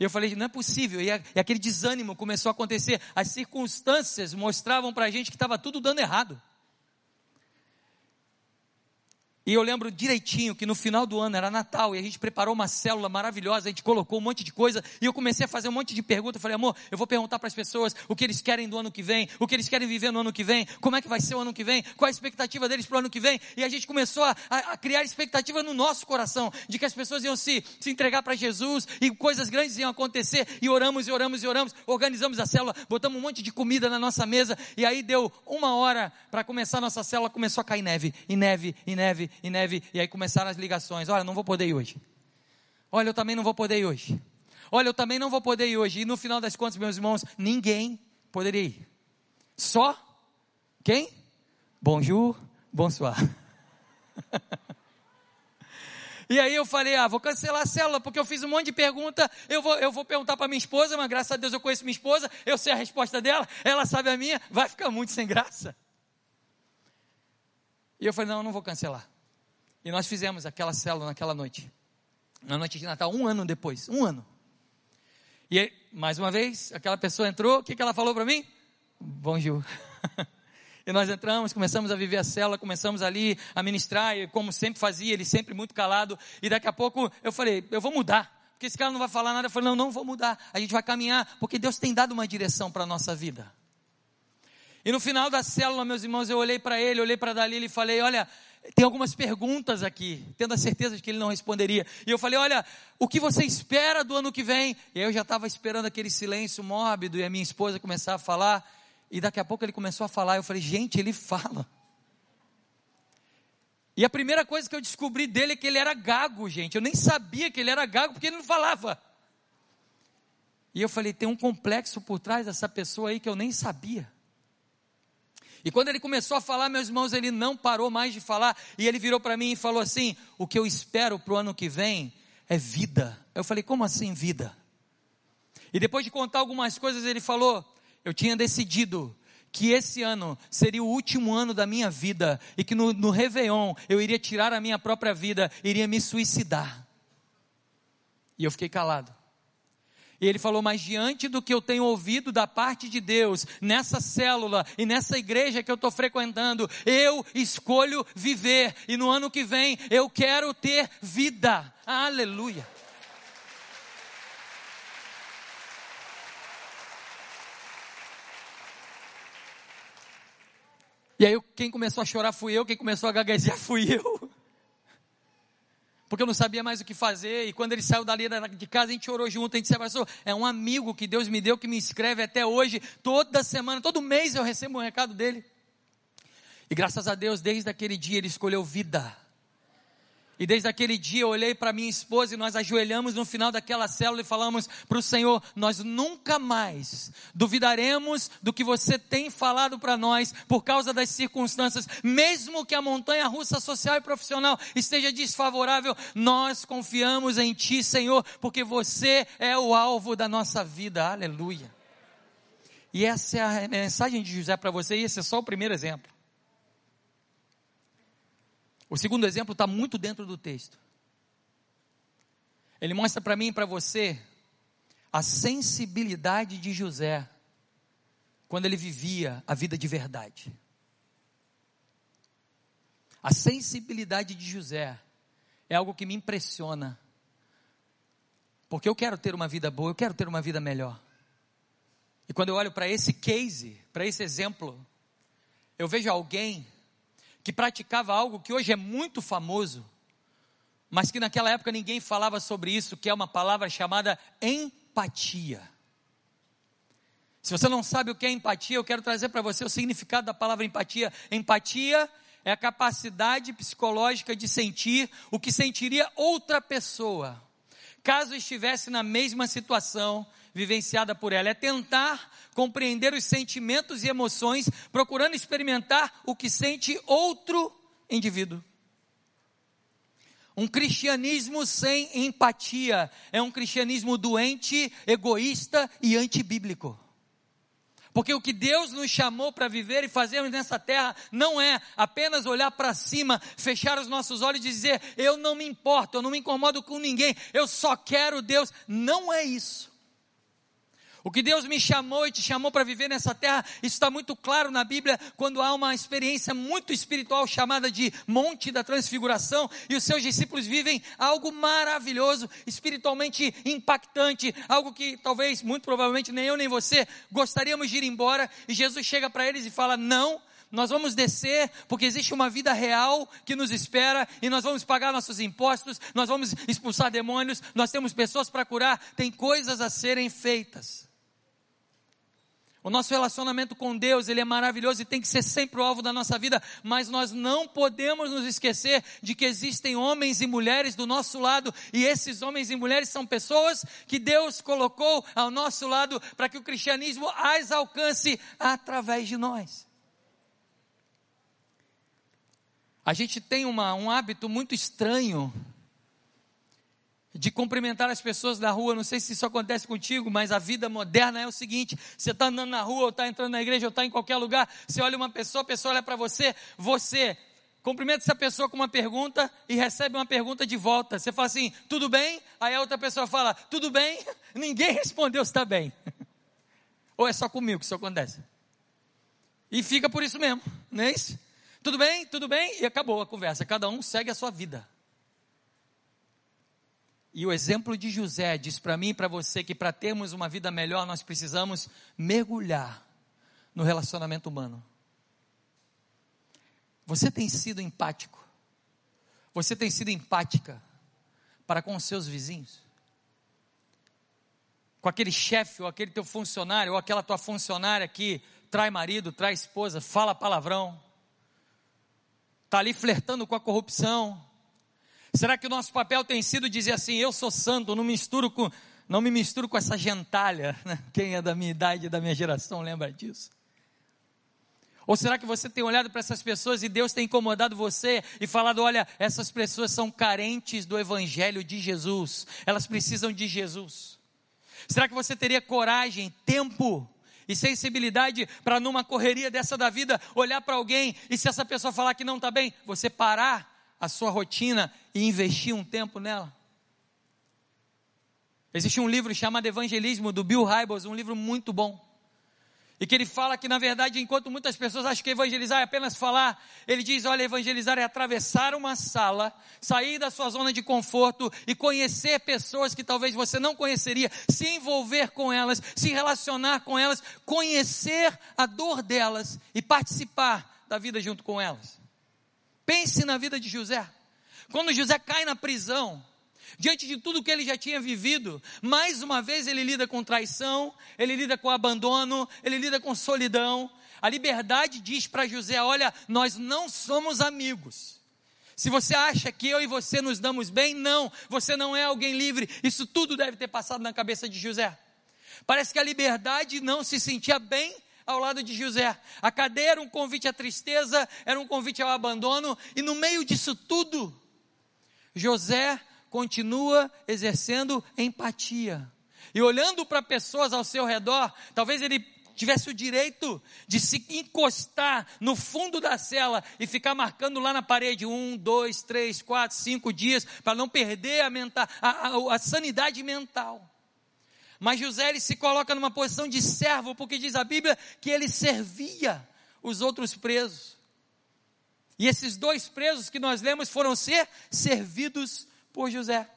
A: E eu falei, não é possível, e, e aquele desânimo começou a acontecer, as circunstâncias mostravam para a gente que estava tudo dando errado. E eu lembro direitinho que no final do ano era Natal e a gente preparou uma célula maravilhosa, a gente colocou um monte de coisa e eu comecei a fazer um monte de perguntas. Eu falei, amor, eu vou perguntar para as pessoas o que eles querem do ano que vem, o que eles querem viver no ano que vem, como é que vai ser o ano que vem, qual a expectativa deles para o ano que vem. E a gente começou a, a, criar expectativa no nosso coração de que as pessoas iam se, se entregar para Jesus e coisas grandes iam acontecer. E oramos e oramos e oramos, organizamos a célula, botamos um monte de comida na nossa mesa e aí deu uma hora para começar a nossa célula, começou a cair neve, e neve, e neve e neve, e aí começaram as ligações: olha, não vou poder ir hoje. Olha, eu também não vou poder ir hoje. Olha, eu também não vou poder ir hoje. E no final das contas, meus irmãos, ninguém poderia ir. Só quem? Bonjour, bonsoir. E aí eu falei, ah, vou cancelar a célula, porque eu fiz um monte de pergunta, eu vou, eu vou perguntar para minha esposa, mas graças a Deus eu conheço minha esposa, eu sei a resposta dela, ela sabe a minha, vai ficar muito sem graça. E eu falei, não, eu não vou cancelar. E nós fizemos aquela célula naquela noite. Na noite de Natal, um ano depois. Um ano. E mais uma vez, aquela pessoa entrou, o que, que ela falou para mim? Bonjour. e nós entramos, começamos a viver a célula, começamos ali a ministrar, e como sempre fazia, ele sempre muito calado. E daqui a pouco eu falei, eu vou mudar. Porque esse cara não vai falar nada. Eu falei, não, não vou mudar. A gente vai caminhar, porque Deus tem dado uma direção para a nossa vida. E no final da célula, meus irmãos, eu olhei para ele, olhei para Dalila e falei: Olha, tem algumas perguntas aqui, tendo a certeza de que ele não responderia. E eu falei: Olha, o que você espera do ano que vem? E aí eu já estava esperando aquele silêncio mórbido e a minha esposa começar a falar. E daqui a pouco ele começou a falar. Eu falei: Gente, ele fala. E a primeira coisa que eu descobri dele é que ele era gago, gente. Eu nem sabia que ele era gago porque ele não falava. E eu falei: tem um complexo por trás dessa pessoa aí que eu nem sabia. E quando ele começou a falar, meus irmãos, ele não parou mais de falar. E ele virou para mim e falou assim: O que eu espero para o ano que vem é vida. Eu falei: Como assim vida? E depois de contar algumas coisas, ele falou: Eu tinha decidido que esse ano seria o último ano da minha vida e que no, no Réveillon eu iria tirar a minha própria vida, iria me suicidar. E eu fiquei calado. E ele falou: Mas diante do que eu tenho ouvido da parte de Deus, nessa célula e nessa igreja que eu estou frequentando, eu escolho viver. E no ano que vem eu quero ter vida. Aleluia. E aí quem começou a chorar fui eu, quem começou a gaguejar fui eu porque eu não sabia mais o que fazer. E quando ele saiu dali de casa, a gente orou junto, a gente se abraçou. É um amigo que Deus me deu, que me escreve até hoje, toda semana, todo mês eu recebo um recado dele. E graças a Deus, desde aquele dia, ele escolheu vida. E desde aquele dia eu olhei para minha esposa e nós ajoelhamos no final daquela célula e falamos para o Senhor: nós nunca mais duvidaremos do que você tem falado para nós por causa das circunstâncias, mesmo que a montanha russa social e profissional esteja desfavorável, nós confiamos em Ti, Senhor, porque você é o alvo da nossa vida. Aleluia. E essa é a mensagem de José para você, e esse é só o primeiro exemplo. O segundo exemplo está muito dentro do texto. Ele mostra para mim e para você a sensibilidade de José quando ele vivia a vida de verdade. A sensibilidade de José é algo que me impressiona. Porque eu quero ter uma vida boa, eu quero ter uma vida melhor. E quando eu olho para esse case, para esse exemplo, eu vejo alguém que praticava algo que hoje é muito famoso, mas que naquela época ninguém falava sobre isso, que é uma palavra chamada empatia. Se você não sabe o que é empatia, eu quero trazer para você o significado da palavra empatia. Empatia é a capacidade psicológica de sentir o que sentiria outra pessoa, caso estivesse na mesma situação vivenciada por ela. É tentar compreender os sentimentos e emoções, procurando experimentar o que sente outro indivíduo. Um cristianismo sem empatia é um cristianismo doente, egoísta e antibíblico. Porque o que Deus nos chamou para viver e fazermos nessa terra não é apenas olhar para cima, fechar os nossos olhos e dizer: eu não me importo, eu não me incomodo com ninguém, eu só quero Deus. Não é isso. O que Deus me chamou e te chamou para viver nessa terra, isso está muito claro na Bíblia, quando há uma experiência muito espiritual chamada de Monte da Transfiguração, e os seus discípulos vivem algo maravilhoso, espiritualmente impactante, algo que talvez, muito provavelmente, nem eu nem você gostaríamos de ir embora, e Jesus chega para eles e fala: Não, nós vamos descer, porque existe uma vida real que nos espera, e nós vamos pagar nossos impostos, nós vamos expulsar demônios, nós temos pessoas para curar, tem coisas a serem feitas. O nosso relacionamento com Deus, ele é maravilhoso e tem que ser sempre o alvo da nossa vida, mas nós não podemos nos esquecer de que existem homens e mulheres do nosso lado, e esses homens e mulheres são pessoas que Deus colocou ao nosso lado para que o cristianismo as alcance através de nós. A gente tem uma, um hábito muito estranho de cumprimentar as pessoas na rua. Não sei se isso acontece contigo, mas a vida moderna é o seguinte: você está andando na rua, ou está entrando na igreja, ou está em qualquer lugar, você olha uma pessoa, a pessoa olha para você, você cumprimenta essa pessoa com uma pergunta e recebe uma pergunta de volta. Você fala assim, tudo bem? Aí a outra pessoa fala, tudo bem? Ninguém respondeu se está bem. ou é só comigo que isso acontece? E fica por isso mesmo, não é isso? Tudo bem? Tudo bem? E acabou a conversa. Cada um segue a sua vida. E o exemplo de José diz para mim e para você que para termos uma vida melhor nós precisamos mergulhar no relacionamento humano. Você tem sido empático? Você tem sido empática para com os seus vizinhos? Com aquele chefe ou aquele teu funcionário ou aquela tua funcionária que trai marido, trai esposa, fala palavrão, está ali flertando com a corrupção, Será que o nosso papel tem sido dizer assim: eu sou santo, não misturo com, não me misturo com essa gentalha? Né? Quem é da minha idade, da minha geração, lembra disso? Ou será que você tem olhado para essas pessoas e Deus tem incomodado você e falado: olha, essas pessoas são carentes do Evangelho de Jesus, elas precisam de Jesus? Será que você teria coragem, tempo e sensibilidade para, numa correria dessa da vida, olhar para alguém e se essa pessoa falar que não está bem, você parar a sua rotina e investir um tempo nela? Existe um livro chamado Evangelismo, do Bill Hybels, um livro muito bom. E que ele fala que, na verdade, enquanto muitas pessoas acham que evangelizar é apenas falar, ele diz: olha, evangelizar é atravessar uma sala, sair da sua zona de conforto e conhecer pessoas que talvez você não conheceria, se envolver com elas, se relacionar com elas, conhecer a dor delas e participar da vida junto com elas. Pense na vida de José. Quando José cai na prisão, diante de tudo que ele já tinha vivido, mais uma vez ele lida com traição, ele lida com abandono, ele lida com solidão. A liberdade diz para José: Olha, nós não somos amigos. Se você acha que eu e você nos damos bem, não, você não é alguém livre. Isso tudo deve ter passado na cabeça de José. Parece que a liberdade não se sentia bem ao lado de José. A cadeia era um convite à tristeza, era um convite ao abandono, e no meio disso tudo, José continua exercendo empatia. E olhando para pessoas ao seu redor, talvez ele tivesse o direito de se encostar no fundo da cela e ficar marcando lá na parede um, dois, três, quatro, cinco dias para não perder a, mental, a, a, a, sanidade mental. Mas José ele se coloca numa posição de servo porque diz a Bíblia que ele servia os outros presos. E esses dois presos que nós lemos foram ser servidos por José.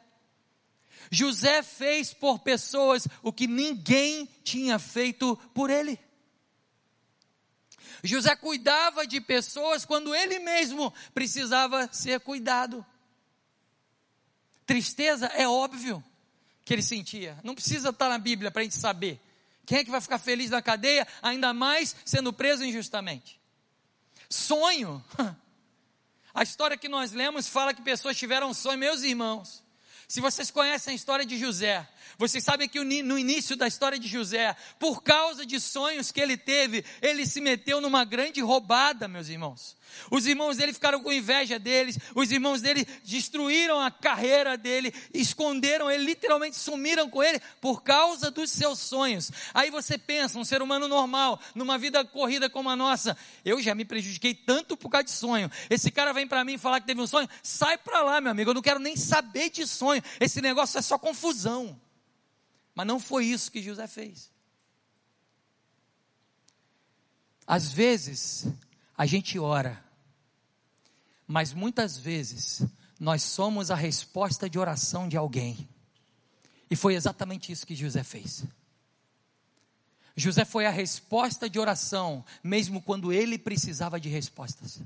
A: José fez por pessoas o que ninguém tinha feito por ele. José cuidava de pessoas quando ele mesmo precisava ser cuidado. Tristeza é óbvio que ele sentia, não precisa estar na Bíblia para a gente saber. Quem é que vai ficar feliz na cadeia, ainda mais sendo preso injustamente? Sonho, A história que nós lemos fala que pessoas tiveram um sonho, meus irmãos. Se vocês conhecem a história de José, vocês sabem que no início da história de José, por causa de sonhos que ele teve, ele se meteu numa grande roubada, meus irmãos. Os irmãos dele ficaram com inveja deles, os irmãos dele destruíram a carreira dele, esconderam ele, literalmente sumiram com ele por causa dos seus sonhos. Aí você pensa, um ser humano normal, numa vida corrida como a nossa, eu já me prejudiquei tanto por causa de sonho. Esse cara vem para mim falar que teve um sonho, sai para lá, meu amigo, eu não quero nem saber de sonho. Esse negócio é só confusão. Mas não foi isso que José fez. Às vezes, a gente ora, mas muitas vezes nós somos a resposta de oração de alguém. E foi exatamente isso que José fez. José foi a resposta de oração, mesmo quando ele precisava de respostas.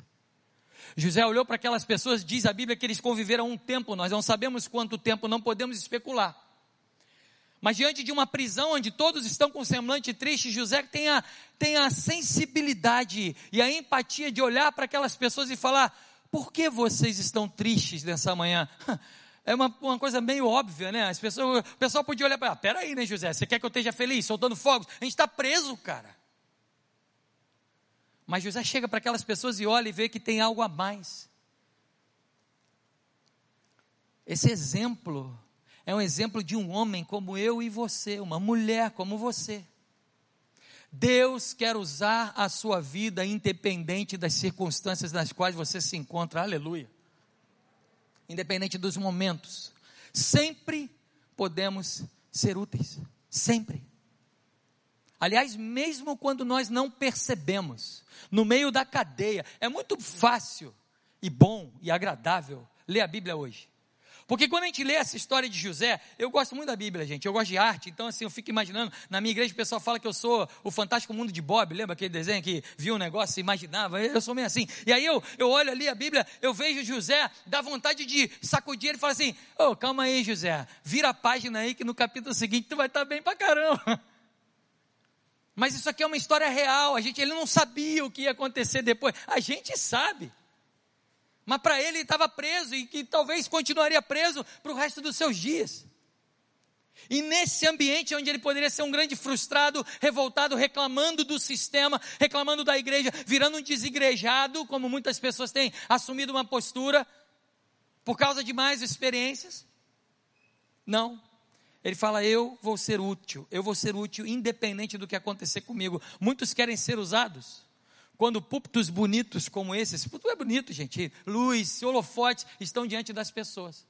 A: José olhou para aquelas pessoas, diz a Bíblia que eles conviveram um tempo, nós não sabemos quanto tempo, não podemos especular. Mas diante de uma prisão onde todos estão com semblante triste, José tem a, tem a sensibilidade e a empatia de olhar para aquelas pessoas e falar: por que vocês estão tristes nessa manhã? É uma, uma coisa meio óbvia, né? As pessoas, o pessoal podia olhar para, ah, peraí, né, José? Você quer que eu esteja feliz, soltando fogos? A gente está preso, cara. Mas José chega para aquelas pessoas e olha e vê que tem algo a mais. Esse exemplo é um exemplo de um homem como eu e você, uma mulher como você. Deus quer usar a sua vida independente das circunstâncias nas quais você se encontra, aleluia. Independente dos momentos, sempre podemos ser úteis, sempre. Aliás, mesmo quando nós não percebemos, no meio da cadeia, é muito fácil e bom e agradável ler a Bíblia hoje. Porque quando a gente lê essa história de José, eu gosto muito da Bíblia, gente. Eu gosto de arte, então assim, eu fico imaginando. Na minha igreja o pessoal fala que eu sou o fantástico mundo de Bob. Lembra aquele desenho que viu um negócio e imaginava? Eu sou meio assim. E aí eu, eu olho ali a Bíblia, eu vejo José, dá vontade de sacudir ele e fala assim: Ô, oh, calma aí, José. Vira a página aí que no capítulo seguinte tu vai estar bem pra caramba. Mas isso aqui é uma história real. A gente, ele não sabia o que ia acontecer depois. A gente sabe. Mas para ele estava preso e que talvez continuaria preso para o resto dos seus dias. E nesse ambiente onde ele poderia ser um grande frustrado, revoltado, reclamando do sistema, reclamando da igreja, virando um desigrejado, como muitas pessoas têm assumido uma postura, por causa de mais experiências. Não. Ele fala: Eu vou ser útil, eu vou ser útil independente do que acontecer comigo. Muitos querem ser usados quando púlpitos bonitos como esse, esse púlpito é bonito, gente, luz, holofotes estão diante das pessoas.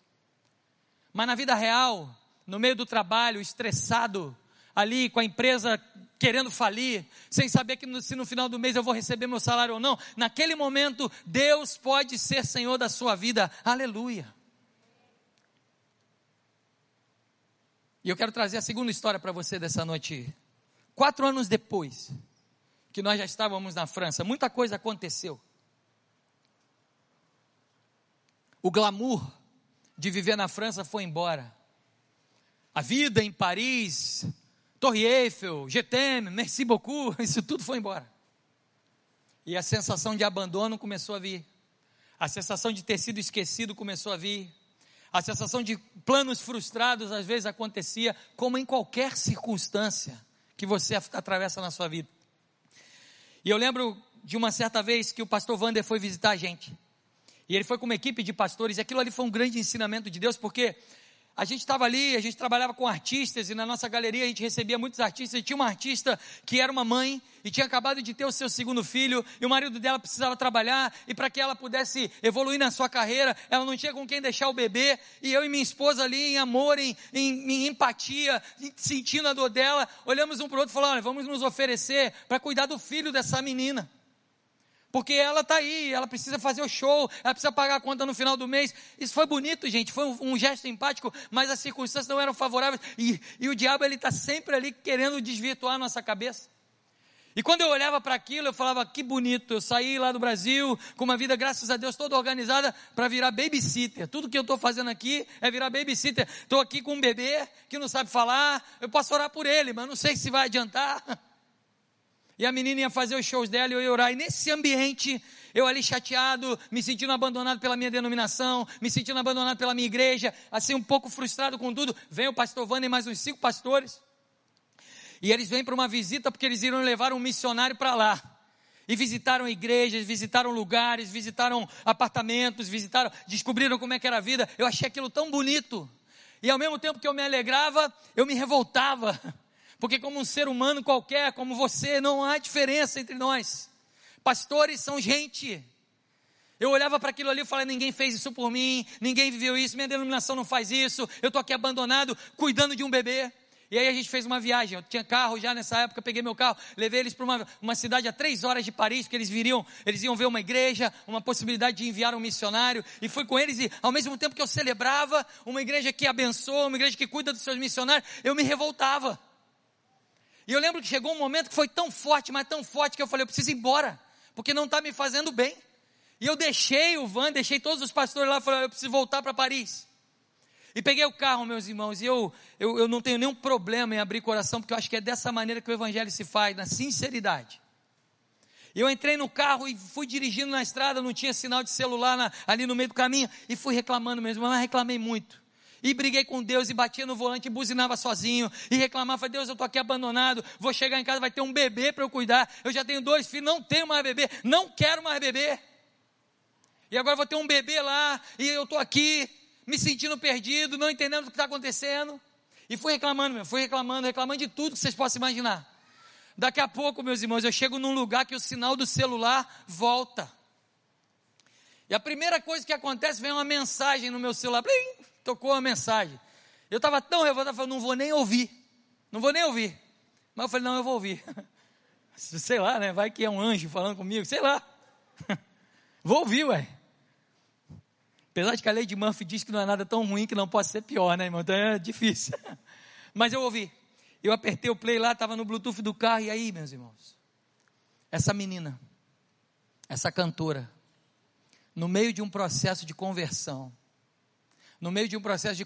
A: Mas na vida real, no meio do trabalho, estressado, ali com a empresa querendo falir, sem saber que no, se no final do mês eu vou receber meu salário ou não, naquele momento Deus pode ser Senhor da sua vida, aleluia. E eu quero trazer a segunda história para você dessa noite. Quatro anos depois que nós já estávamos na França, muita coisa aconteceu. O glamour de viver na França foi embora. A vida em Paris, Torre Eiffel, GTM, merci beaucoup, isso tudo foi embora. E a sensação de abandono começou a vir. A sensação de ter sido esquecido começou a vir. A sensação de planos frustrados às vezes acontecia, como em qualquer circunstância que você atravessa na sua vida. E eu lembro de uma certa vez que o pastor Wander foi visitar a gente. E ele foi com uma equipe de pastores, e aquilo ali foi um grande ensinamento de Deus, porque a gente estava ali, a gente trabalhava com artistas e na nossa galeria a gente recebia muitos artistas. E tinha uma artista que era uma mãe e tinha acabado de ter o seu segundo filho e o marido dela precisava trabalhar e para que ela pudesse evoluir na sua carreira, ela não tinha com quem deixar o bebê. E eu e minha esposa ali em amor, em, em, em empatia, sentindo a dor dela, olhamos um para o outro e falamos: vamos nos oferecer para cuidar do filho dessa menina porque ela está aí, ela precisa fazer o show, ela precisa pagar a conta no final do mês. Isso foi bonito, gente, foi um, um gesto empático, mas as circunstâncias não eram favoráveis e, e o diabo ele está sempre ali querendo desvirtuar a nossa cabeça. E quando eu olhava para aquilo, eu falava, que bonito, eu saí lá do Brasil com uma vida, graças a Deus, toda organizada para virar babysitter. Tudo que eu estou fazendo aqui é virar babysitter. Estou aqui com um bebê que não sabe falar, eu posso orar por ele, mas não sei se vai adiantar. E a menina ia fazer os shows dela e eu ia orar. E nesse ambiente, eu ali chateado, me sentindo abandonado pela minha denominação, me sentindo abandonado pela minha igreja, assim um pouco frustrado com tudo. Vem o pastor Vânia e mais uns cinco pastores. E eles vêm para uma visita porque eles iriam levar um missionário para lá. E visitaram igrejas, visitaram lugares, visitaram apartamentos, visitaram, descobriram como é que era a vida. Eu achei aquilo tão bonito. E ao mesmo tempo que eu me alegrava, eu me revoltava. Porque, como um ser humano qualquer, como você, não há diferença entre nós. Pastores são gente. Eu olhava para aquilo ali e falava: ninguém fez isso por mim, ninguém viveu isso, minha denominação não faz isso, eu estou aqui abandonado, cuidando de um bebê. E aí a gente fez uma viagem. Eu tinha carro já nessa época, peguei meu carro, levei eles para uma, uma cidade a três horas de Paris, porque eles viriam, eles iam ver uma igreja, uma possibilidade de enviar um missionário. E fui com eles e ao mesmo tempo que eu celebrava uma igreja que abençoa, uma igreja que cuida dos seus missionários, eu me revoltava. E eu lembro que chegou um momento que foi tão forte, mas tão forte, que eu falei, eu preciso ir embora, porque não está me fazendo bem. E eu deixei o van, deixei todos os pastores lá, falei, eu preciso voltar para Paris. E peguei o carro, meus irmãos, e eu, eu, eu não tenho nenhum problema em abrir coração, porque eu acho que é dessa maneira que o evangelho se faz, na sinceridade. E eu entrei no carro e fui dirigindo na estrada, não tinha sinal de celular na, ali no meio do caminho, e fui reclamando mesmo, mas reclamei muito e briguei com Deus e batia no volante e buzinava sozinho e reclamava, Deus, eu estou aqui abandonado, vou chegar em casa, vai ter um bebê para eu cuidar, eu já tenho dois filhos, não tenho mais bebê, não quero mais bebê. E agora vou ter um bebê lá e eu estou aqui me sentindo perdido, não entendendo o que está acontecendo. E fui reclamando, meu, fui reclamando, reclamando de tudo que vocês possam imaginar. Daqui a pouco, meus irmãos, eu chego num lugar que o sinal do celular volta. E a primeira coisa que acontece, vem uma mensagem no meu celular. Blim! Tocou uma mensagem. Eu estava tão revoltado, falei, não vou nem ouvir. Não vou nem ouvir. Mas eu falei, não, eu vou ouvir. Sei lá, né? Vai que é um anjo falando comigo, sei lá. Vou ouvir, ué. Apesar de que a lei de Murphy diz que não é nada tão ruim que não pode ser pior, né, irmão? Então é difícil. Mas eu ouvi. Eu apertei o play lá, estava no Bluetooth do carro, e aí, meus irmãos? Essa menina, essa cantora, no meio de um processo de conversão, no meio de um processo de,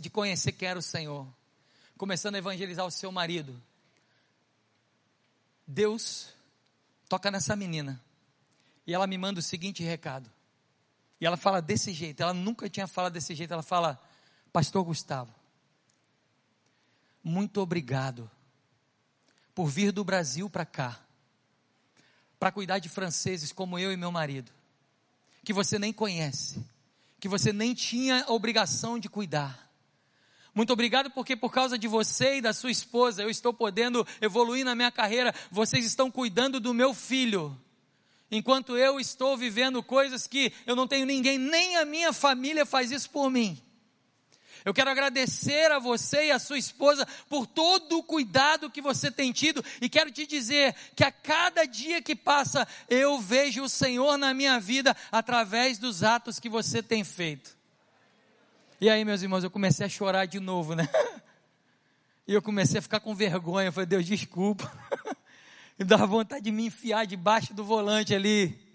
A: de conhecer quem era o Senhor, começando a evangelizar o seu marido, Deus toca nessa menina e ela me manda o seguinte recado. E ela fala desse jeito, ela nunca tinha falado desse jeito. Ela fala: Pastor Gustavo, muito obrigado por vir do Brasil para cá, para cuidar de franceses como eu e meu marido, que você nem conhece que você nem tinha obrigação de cuidar. Muito obrigado porque por causa de você e da sua esposa eu estou podendo evoluir na minha carreira. Vocês estão cuidando do meu filho. Enquanto eu estou vivendo coisas que eu não tenho ninguém, nem a minha família faz isso por mim. Eu quero agradecer a você e a sua esposa por todo o cuidado que você tem tido e quero te dizer que a cada dia que passa eu vejo o Senhor na minha vida através dos atos que você tem feito. E aí, meus irmãos, eu comecei a chorar de novo, né? E eu comecei a ficar com vergonha. Eu falei, Deus, desculpa. E dava vontade de me enfiar debaixo do volante ali.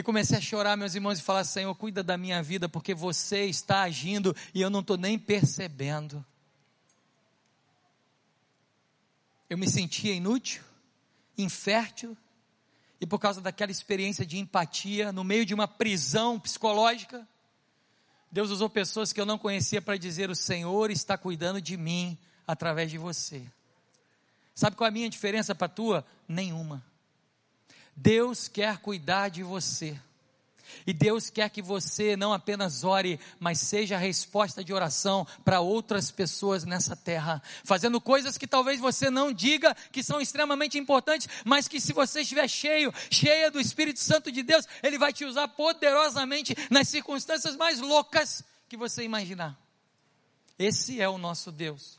A: E comecei a chorar, meus irmãos, e falar: Senhor, cuida da minha vida, porque você está agindo e eu não estou nem percebendo. Eu me sentia inútil, infértil, e por causa daquela experiência de empatia, no meio de uma prisão psicológica, Deus usou pessoas que eu não conhecia para dizer: O Senhor está cuidando de mim através de você. Sabe qual é a minha diferença para a tua? Nenhuma. Deus quer cuidar de você. E Deus quer que você não apenas ore, mas seja a resposta de oração para outras pessoas nessa terra, fazendo coisas que talvez você não diga que são extremamente importantes, mas que se você estiver cheio, cheia do Espírito Santo de Deus, Ele vai te usar poderosamente nas circunstâncias mais loucas que você imaginar. Esse é o nosso Deus.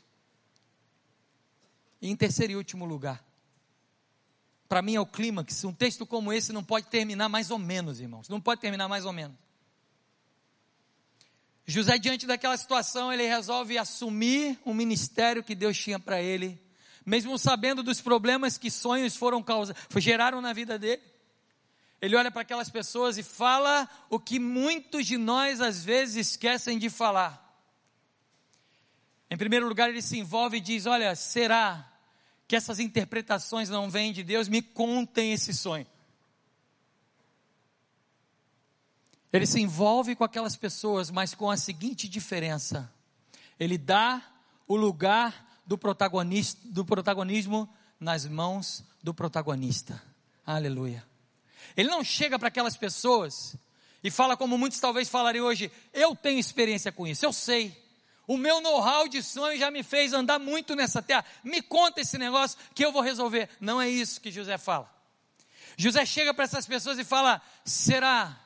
A: E em terceiro e último lugar, para mim é o clímax. Um texto como esse não pode terminar mais ou menos, irmãos. Não pode terminar mais ou menos. José, diante daquela situação, ele resolve assumir o ministério que Deus tinha para ele, mesmo sabendo dos problemas que sonhos foram causados, geraram na vida dele. Ele olha para aquelas pessoas e fala o que muitos de nós às vezes esquecem de falar. Em primeiro lugar, ele se envolve e diz: Olha, será que essas interpretações não vêm de Deus, me contem esse sonho. Ele se envolve com aquelas pessoas, mas com a seguinte diferença: ele dá o lugar do, protagonista, do protagonismo nas mãos do protagonista. Aleluia. Ele não chega para aquelas pessoas e fala como muitos talvez falariam hoje: eu tenho experiência com isso, eu sei. O meu know-how de sonho já me fez andar muito nessa terra. Me conta esse negócio que eu vou resolver. Não é isso que José fala. José chega para essas pessoas e fala: será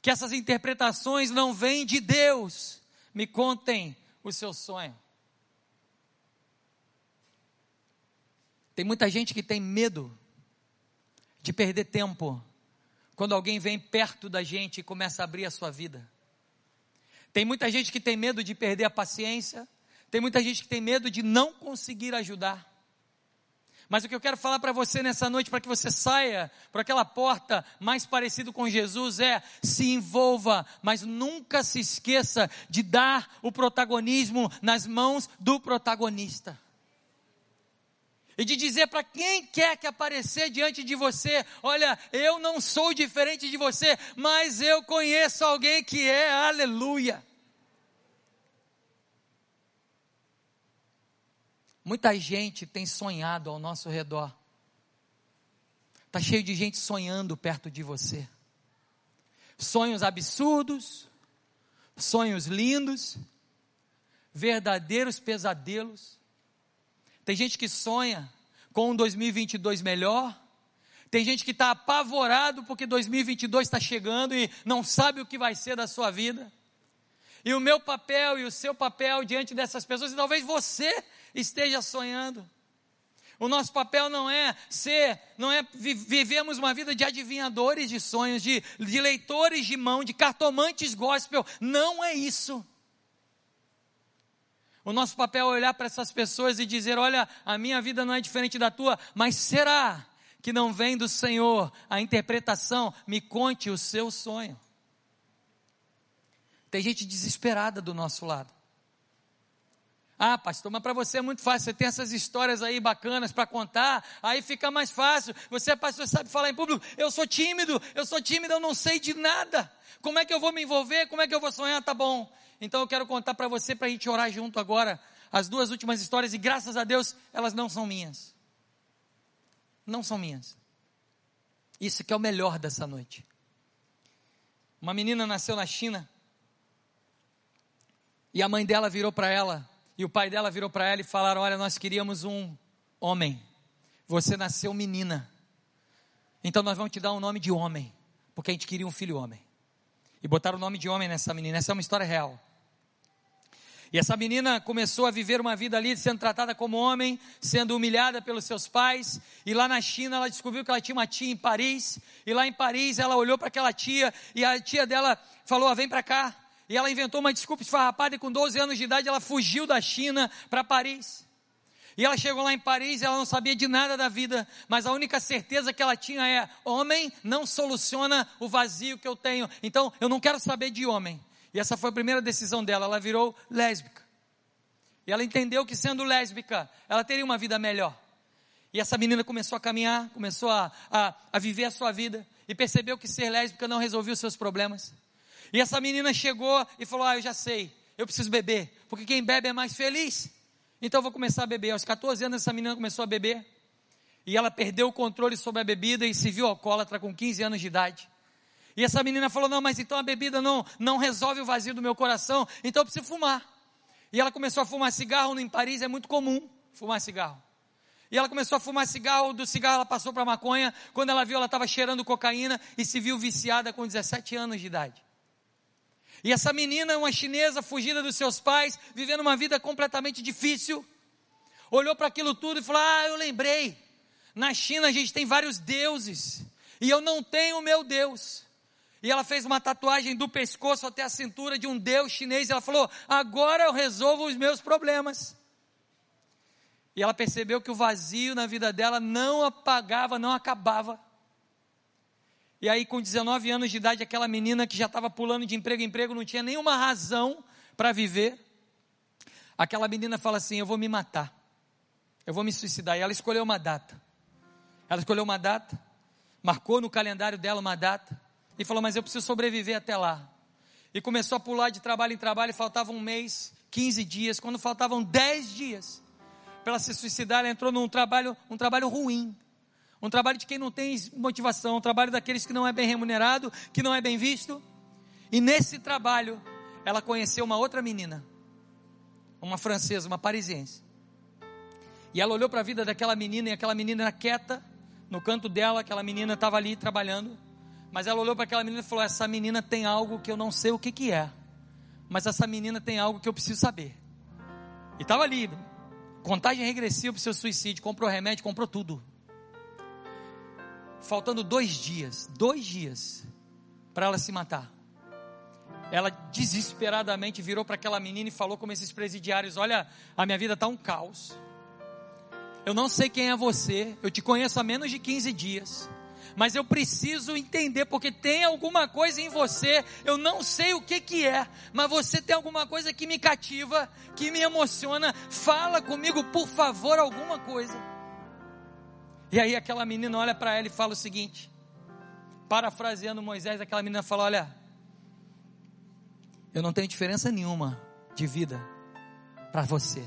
A: que essas interpretações não vêm de Deus? Me contem o seu sonho. Tem muita gente que tem medo de perder tempo quando alguém vem perto da gente e começa a abrir a sua vida. Tem muita gente que tem medo de perder a paciência, tem muita gente que tem medo de não conseguir ajudar. Mas o que eu quero falar para você nessa noite, para que você saia por aquela porta mais parecido com Jesus, é se envolva, mas nunca se esqueça de dar o protagonismo nas mãos do protagonista. E de dizer para quem quer que aparecer diante de você: olha, eu não sou diferente de você, mas eu conheço alguém que é, aleluia. Muita gente tem sonhado ao nosso redor. Está cheio de gente sonhando perto de você. Sonhos absurdos, sonhos lindos, verdadeiros pesadelos tem gente que sonha com um 2022 melhor. Tem gente que está apavorado porque 2022 está chegando e não sabe o que vai ser da sua vida. E o meu papel e o seu papel diante dessas pessoas, e talvez você esteja sonhando. O nosso papel não é ser, não é vivemos uma vida de adivinhadores de sonhos, de, de leitores de mão, de cartomantes gospel. Não é isso. O nosso papel é olhar para essas pessoas e dizer: olha, a minha vida não é diferente da tua, mas será que não vem do Senhor a interpretação? Me conte o seu sonho. Tem gente desesperada do nosso lado. Ah, pastor, mas para você é muito fácil. Você tem essas histórias aí bacanas para contar, aí fica mais fácil. Você é pastor, sabe falar em público. Eu sou tímido, eu sou tímido, eu não sei de nada. Como é que eu vou me envolver? Como é que eu vou sonhar? Tá bom. Então eu quero contar para você, para a gente orar junto agora, as duas últimas histórias, e graças a Deus, elas não são minhas. Não são minhas. Isso que é o melhor dessa noite. Uma menina nasceu na China, e a mãe dela virou para ela, e o pai dela virou para ela e falaram: Olha, nós queríamos um homem, você nasceu menina, então nós vamos te dar um nome de homem, porque a gente queria um filho homem. E botaram o nome de homem nessa menina, essa é uma história real. E essa menina começou a viver uma vida ali, sendo tratada como homem, sendo humilhada pelos seus pais. E lá na China ela descobriu que ela tinha uma tia em Paris. E lá em Paris ela olhou para aquela tia e a tia dela falou: ah, Vem para cá. E ela inventou uma desculpa esfarrapada e com 12 anos de idade ela fugiu da China para Paris. E ela chegou lá em Paris ela não sabia de nada da vida, mas a única certeza que ela tinha é: homem não soluciona o vazio que eu tenho. Então eu não quero saber de homem. E essa foi a primeira decisão dela. Ela virou lésbica. E ela entendeu que sendo lésbica, ela teria uma vida melhor. E essa menina começou a caminhar, começou a, a, a viver a sua vida. E percebeu que ser lésbica não resolvia os seus problemas. E essa menina chegou e falou: Ah, eu já sei, eu preciso beber. Porque quem bebe é mais feliz. Então eu vou começar a beber. Aos 14 anos, essa menina começou a beber. E ela perdeu o controle sobre a bebida e se viu alcoólatra com 15 anos de idade. E essa menina falou: Não, mas então a bebida não, não resolve o vazio do meu coração, então eu preciso fumar. E ela começou a fumar cigarro, em Paris é muito comum fumar cigarro. E ela começou a fumar cigarro, do cigarro ela passou para maconha. Quando ela viu, ela estava cheirando cocaína e se viu viciada com 17 anos de idade. E essa menina, uma chinesa, fugida dos seus pais, vivendo uma vida completamente difícil, olhou para aquilo tudo e falou: Ah, eu lembrei. Na China a gente tem vários deuses, e eu não tenho o meu Deus. E ela fez uma tatuagem do pescoço até a cintura de um deus chinês. E ela falou: Agora eu resolvo os meus problemas. E ela percebeu que o vazio na vida dela não apagava, não acabava. E aí, com 19 anos de idade, aquela menina que já estava pulando de emprego em emprego, não tinha nenhuma razão para viver. Aquela menina fala assim: Eu vou me matar. Eu vou me suicidar. E ela escolheu uma data. Ela escolheu uma data, marcou no calendário dela uma data e falou: Mas eu preciso sobreviver até lá. E começou a pular de trabalho em trabalho, faltava um mês, 15 dias. Quando faltavam 10 dias para ela se suicidar, ela entrou num trabalho, um trabalho ruim. Um trabalho de quem não tem motivação, um trabalho daqueles que não é bem remunerado, que não é bem visto. E nesse trabalho, ela conheceu uma outra menina, uma francesa, uma parisiense. E ela olhou para a vida daquela menina, e aquela menina era quieta, no canto dela, aquela menina estava ali trabalhando. Mas ela olhou para aquela menina e falou: Essa menina tem algo que eu não sei o que, que é, mas essa menina tem algo que eu preciso saber. E estava ali, contagem regressiva para o seu suicídio, comprou remédio, comprou tudo. Faltando dois dias, dois dias, para ela se matar. Ela desesperadamente virou para aquela menina e falou como esses presidiários: Olha, a minha vida está um caos. Eu não sei quem é você, eu te conheço há menos de 15 dias mas eu preciso entender porque tem alguma coisa em você, eu não sei o que que é, mas você tem alguma coisa que me cativa, que me emociona. Fala comigo, por favor, alguma coisa. E aí aquela menina olha para ela e fala o seguinte, parafraseando Moisés, aquela menina fala: "Olha, eu não tenho diferença nenhuma de vida para você.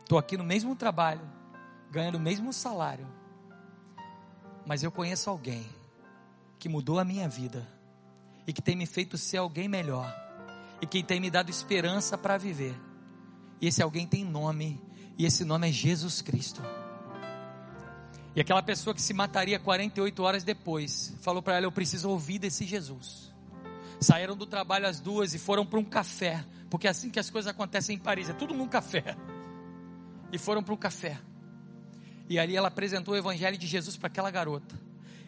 A: Estou aqui no mesmo trabalho, ganhando o mesmo salário mas eu conheço alguém que mudou a minha vida e que tem me feito ser alguém melhor e que tem me dado esperança para viver. E esse alguém tem nome, e esse nome é Jesus Cristo. E aquela pessoa que se mataria 48 horas depois, falou para ela: Eu preciso ouvir desse Jesus. Saíram do trabalho às duas e foram para um café, porque é assim que as coisas acontecem em Paris, é tudo num café. E foram para um café. E ali ela apresentou o evangelho de Jesus para aquela garota.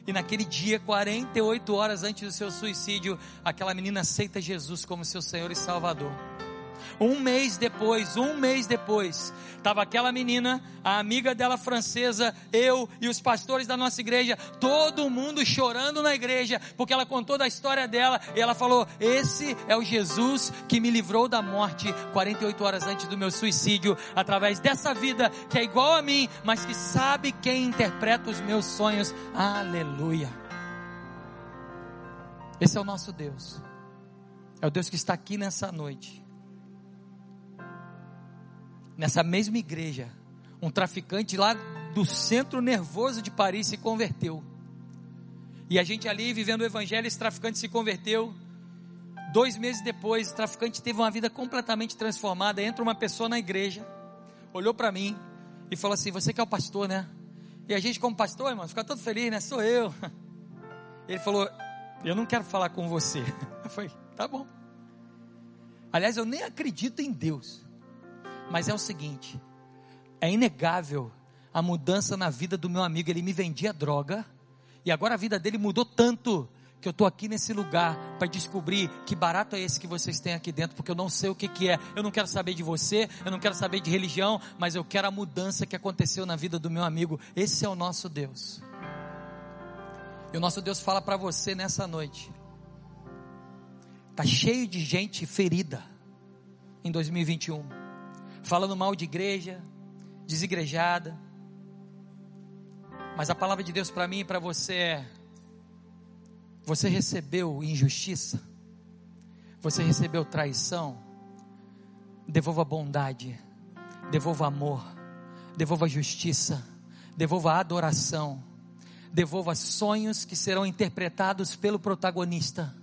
A: E naquele dia, 48 horas antes do seu suicídio, aquela menina aceita Jesus como seu Senhor e Salvador. Um mês depois, um mês depois, estava aquela menina, a amiga dela francesa, eu e os pastores da nossa igreja, todo mundo chorando na igreja, porque ela contou da história dela e ela falou: Esse é o Jesus que me livrou da morte 48 horas antes do meu suicídio, através dessa vida que é igual a mim, mas que sabe quem interpreta os meus sonhos. Aleluia. Esse é o nosso Deus. É o Deus que está aqui nessa noite nessa mesma igreja, um traficante lá do centro nervoso de Paris se converteu. E a gente ali vivendo o evangelho, esse traficante se converteu. Dois meses depois, o traficante teve uma vida completamente transformada. Entra uma pessoa na igreja, olhou para mim e falou assim: Você que é o pastor, né? E a gente, como pastor, irmão, fica todo feliz, né? Sou eu. Ele falou: Eu não quero falar com você. Eu falei: Tá bom. Aliás, eu nem acredito em Deus. Mas é o seguinte: é inegável a mudança na vida do meu amigo. Ele me vendia droga e agora a vida dele mudou tanto que eu estou aqui nesse lugar para descobrir que barato é esse que vocês têm aqui dentro, porque eu não sei o que, que é. Eu não quero saber de você, eu não quero saber de religião, mas eu quero a mudança que aconteceu na vida do meu amigo. Esse é o nosso Deus. E o nosso Deus fala para você nessa noite. Tá cheio de gente ferida em 2021, falando mal de igreja, desigrejada. Mas a palavra de Deus para mim e para você é: você recebeu injustiça? Você recebeu traição? Devolva bondade, devolva amor, devolva justiça, devolva adoração, devolva sonhos que serão interpretados pelo protagonista.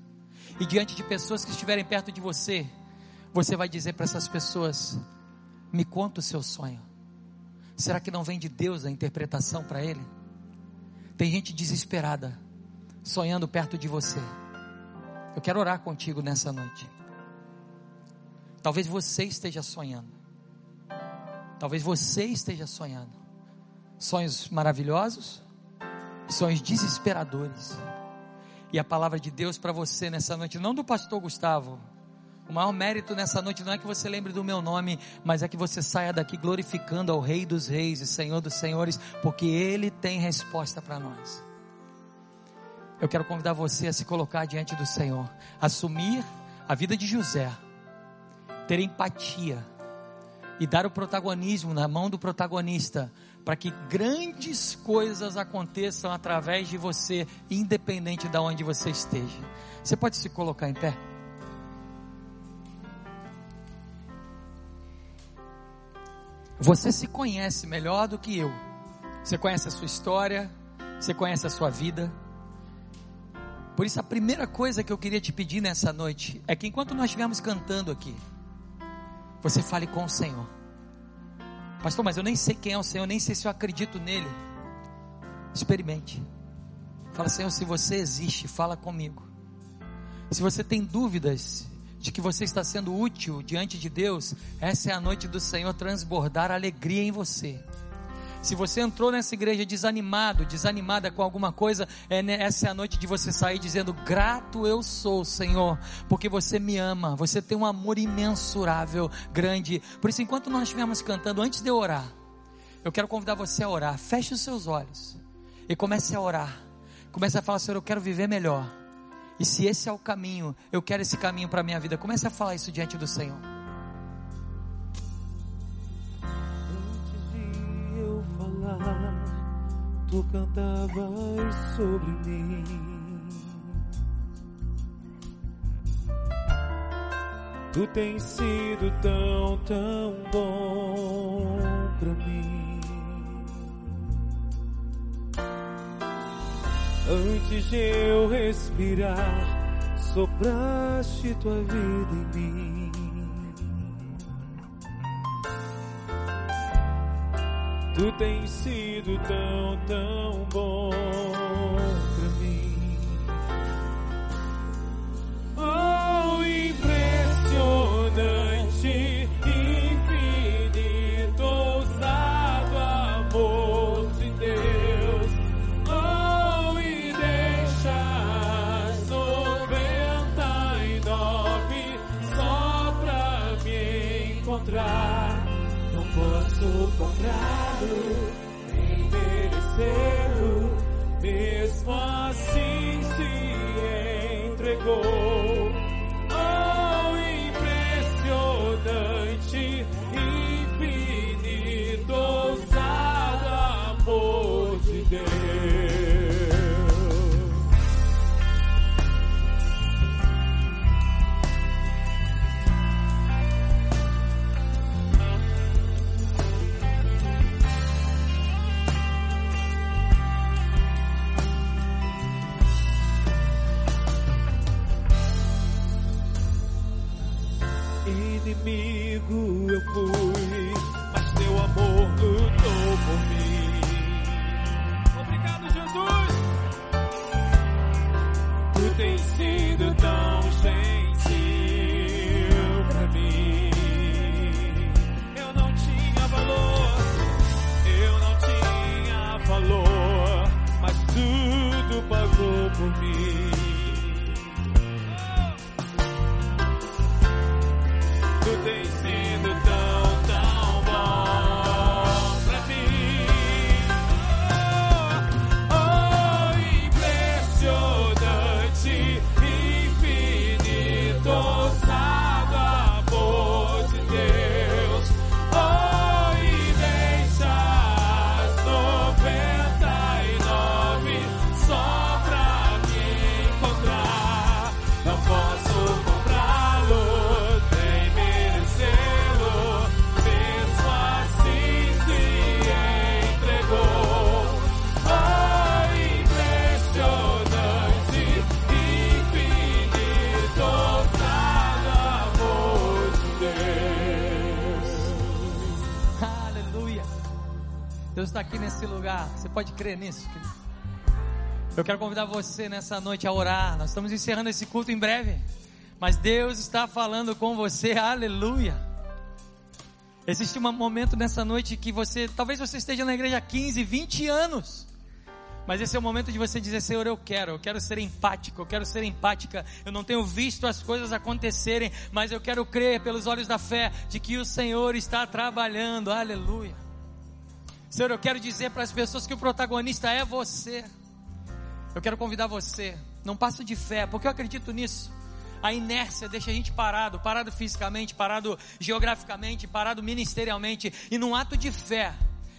A: E diante de pessoas que estiverem perto de você, você vai dizer para essas pessoas: Me conta o seu sonho. Será que não vem de Deus a interpretação para ele? Tem gente desesperada sonhando perto de você. Eu quero orar contigo nessa noite. Talvez você esteja sonhando. Talvez você esteja sonhando. Sonhos maravilhosos, sonhos desesperadores. E a palavra de Deus para você nessa noite, não do pastor Gustavo. O maior mérito nessa noite não é que você lembre do meu nome, mas é que você saia daqui glorificando ao Rei dos Reis e Senhor dos Senhores, porque Ele tem resposta para nós eu quero convidar você a se colocar diante do Senhor, assumir a vida de José, ter empatia e dar o protagonismo na mão do protagonista, para que grandes coisas aconteçam através de você, independente de onde você esteja. Você pode se colocar em pé? Você se conhece melhor do que eu. Você conhece a sua história, você conhece a sua vida. Por isso, a primeira coisa que eu queria te pedir nessa noite é que enquanto nós estivermos cantando aqui, você fale com o Senhor. Pastor, mas eu nem sei quem é o Senhor, nem sei se eu acredito nele. Experimente. Fala, Senhor, se você existe, fala comigo. Se você tem dúvidas de que você está sendo útil diante de Deus, essa é a noite do Senhor transbordar alegria em você. Se você entrou nessa igreja desanimado, desanimada com alguma coisa, é, essa é a noite de você sair dizendo: Grato eu sou, Senhor, porque você me ama, você tem um amor imensurável, grande. Por isso, enquanto nós estivermos cantando, antes de eu orar, eu quero convidar você a orar. Feche os seus olhos e comece a orar. Comece a falar: Senhor, eu quero viver melhor. E se esse é o caminho, eu quero esse caminho para a minha vida. Comece a falar isso diante do Senhor.
B: tu cantavas sobre mim. Tu tens sido tão, tão bom pra mim. Antes de eu respirar, sopraste tua vida em mim. Tu tens sido tão, tão bom merecê-lo, mesmo assim se entregou. Tens sido tão
A: Deus está aqui nesse lugar. Você pode crer nisso, querido? Eu quero convidar você nessa noite a orar. Nós estamos encerrando esse culto em breve. Mas Deus está falando com você. Aleluia. Existe um momento nessa noite que você, talvez você esteja na igreja há 15, 20 anos. Mas esse é o momento de você dizer, Senhor, eu quero, eu quero ser empático, eu quero ser empática. Eu não tenho visto as coisas acontecerem, mas eu quero crer pelos olhos da fé de que o Senhor está trabalhando. Aleluia. Senhor, eu quero dizer para as pessoas que o protagonista é você. Eu quero convidar você, não passo de fé, porque eu acredito nisso. A inércia deixa a gente parado, parado fisicamente, parado geograficamente, parado ministerialmente. E num ato de fé,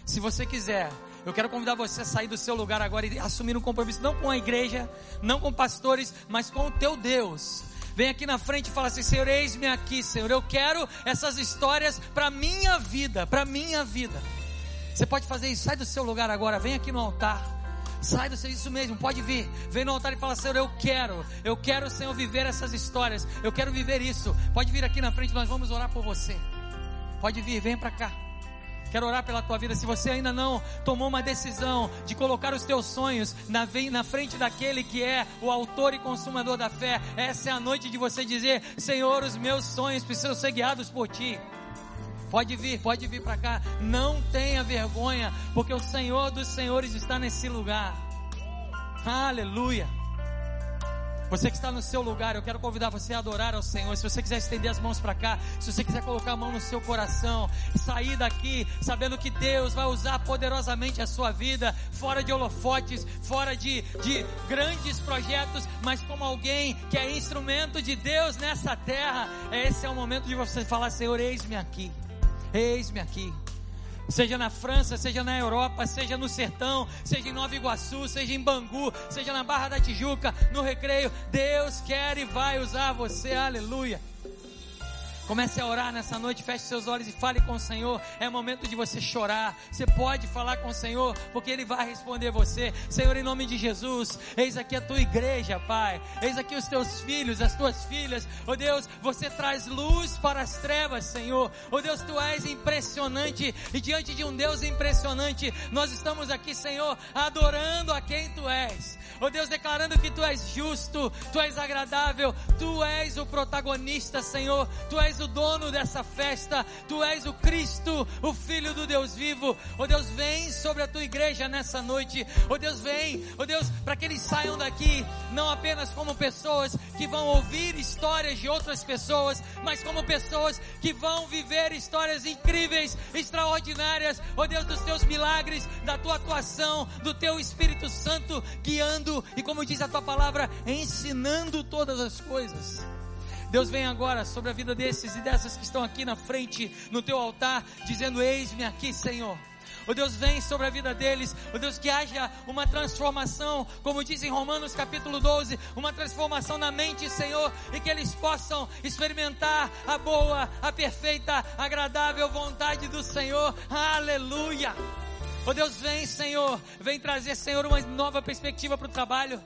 A: se você quiser, eu quero convidar você a sair do seu lugar agora e assumir um compromisso, não com a igreja, não com pastores, mas com o teu Deus. Vem aqui na frente e fala assim: Senhor, eis-me aqui, Senhor. Eu quero essas histórias para minha vida, para minha vida. Você pode fazer isso, sai do seu lugar agora, vem aqui no altar. Sai do seu, isso mesmo, pode vir. Vem no altar e fala, Senhor, eu quero, eu quero, Senhor, viver essas histórias. Eu quero viver isso. Pode vir aqui na frente, nós vamos orar por você. Pode vir, vem para cá. Quero orar pela tua vida. Se você ainda não tomou uma decisão de colocar os teus sonhos na, na frente daquele que é o autor e consumador da fé, essa é a noite de você dizer: Senhor, os meus sonhos precisam ser guiados por ti. Pode vir, pode vir para cá. Não tenha vergonha, porque o Senhor dos Senhores está nesse lugar. Aleluia. Você que está no seu lugar, eu quero convidar você a adorar ao Senhor. Se você quiser estender as mãos para cá, se você quiser colocar a mão no seu coração, sair daqui sabendo que Deus vai usar poderosamente a sua vida, fora de holofotes, fora de, de grandes projetos, mas como alguém que é instrumento de Deus nessa terra, esse é o momento de você falar: Senhor, eis-me aqui, eis-me aqui. Seja na França, seja na Europa, seja no sertão, seja em Nova Iguaçu, seja em Bangu, seja na Barra da Tijuca, no recreio, Deus quer e vai usar você, aleluia. Comece a orar nessa noite, feche seus olhos e fale com o Senhor. É momento de você chorar. Você pode falar com o Senhor, porque Ele vai responder você. Senhor, em nome de Jesus, eis aqui a tua igreja, Pai. Eis aqui os teus filhos, as tuas filhas. Oh Deus, você traz luz para as trevas, Senhor. Oh Deus, tu és impressionante. E diante de um Deus impressionante, nós estamos aqui, Senhor, adorando a quem tu és. Oh Deus, declarando que tu és justo, tu és agradável, tu és o protagonista, Senhor. Tu és o dono dessa festa, tu és o Cristo, o Filho do Deus vivo. Oh Deus, vem sobre a tua igreja nessa noite. Oh Deus, vem, oh Deus, para que eles saiam daqui não apenas como pessoas que vão ouvir histórias de outras pessoas, mas como pessoas que vão viver histórias incríveis, extraordinárias. Oh Deus, dos teus milagres, da tua atuação, do teu Espírito Santo guiando e, como diz a tua palavra, ensinando todas as coisas. Deus vem agora sobre a vida desses e dessas que estão aqui na frente, no teu altar, dizendo: Eis-me aqui, Senhor. O Deus vem sobre a vida deles, o Deus que haja uma transformação, como diz em Romanos capítulo 12, uma transformação na mente, Senhor, e que eles possam experimentar a boa, a perfeita, agradável vontade do Senhor. Aleluia! Oh Deus, vem, Senhor, vem trazer, Senhor, uma nova perspectiva para o trabalho.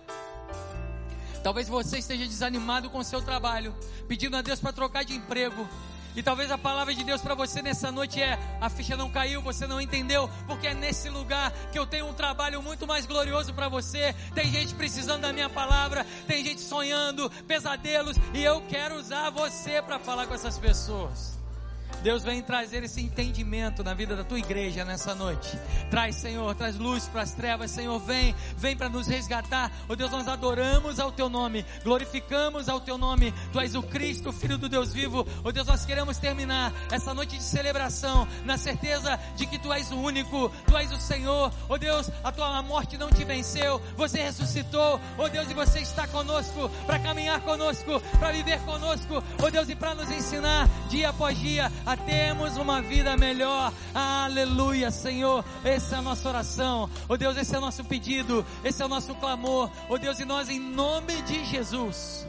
A: Talvez você esteja desanimado com o seu trabalho, pedindo a Deus para trocar de emprego. E talvez a palavra de Deus para você nessa noite é: a ficha não caiu, você não entendeu, porque é nesse lugar que eu tenho um trabalho muito mais glorioso para você. Tem gente precisando da minha palavra, tem gente sonhando, pesadelos, e eu quero usar você para falar com essas pessoas. Deus vem trazer esse entendimento na vida da tua igreja nessa noite. Traz, Senhor, traz luz para as trevas, Senhor, vem, vem para nos resgatar. Oh Deus, nós adoramos ao teu nome, glorificamos ao teu nome. Tu és o Cristo, Filho do Deus vivo. Oh Deus, nós queremos terminar essa noite de celebração na certeza de que tu és o único, tu és o Senhor. Oh Deus, a tua morte não te venceu, você ressuscitou. Oh Deus, e você está conosco para caminhar conosco, para viver conosco. Oh Deus, e para nos ensinar dia após dia a termos uma vida melhor. Aleluia, Senhor. Essa é a nossa oração. Oh Deus, esse é o nosso pedido, esse é o nosso clamor. Oh Deus, e nós em nome de Jesus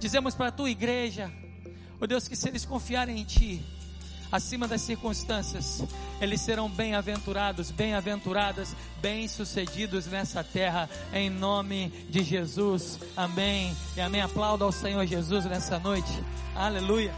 A: dizemos para a tua igreja, oh Deus, que se eles confiarem em ti, acima das circunstâncias, eles serão bem-aventurados, bem-aventuradas, bem-sucedidos nessa terra, em nome de Jesus. Amém. E amém. Aplauda ao Senhor Jesus nessa noite. Aleluia.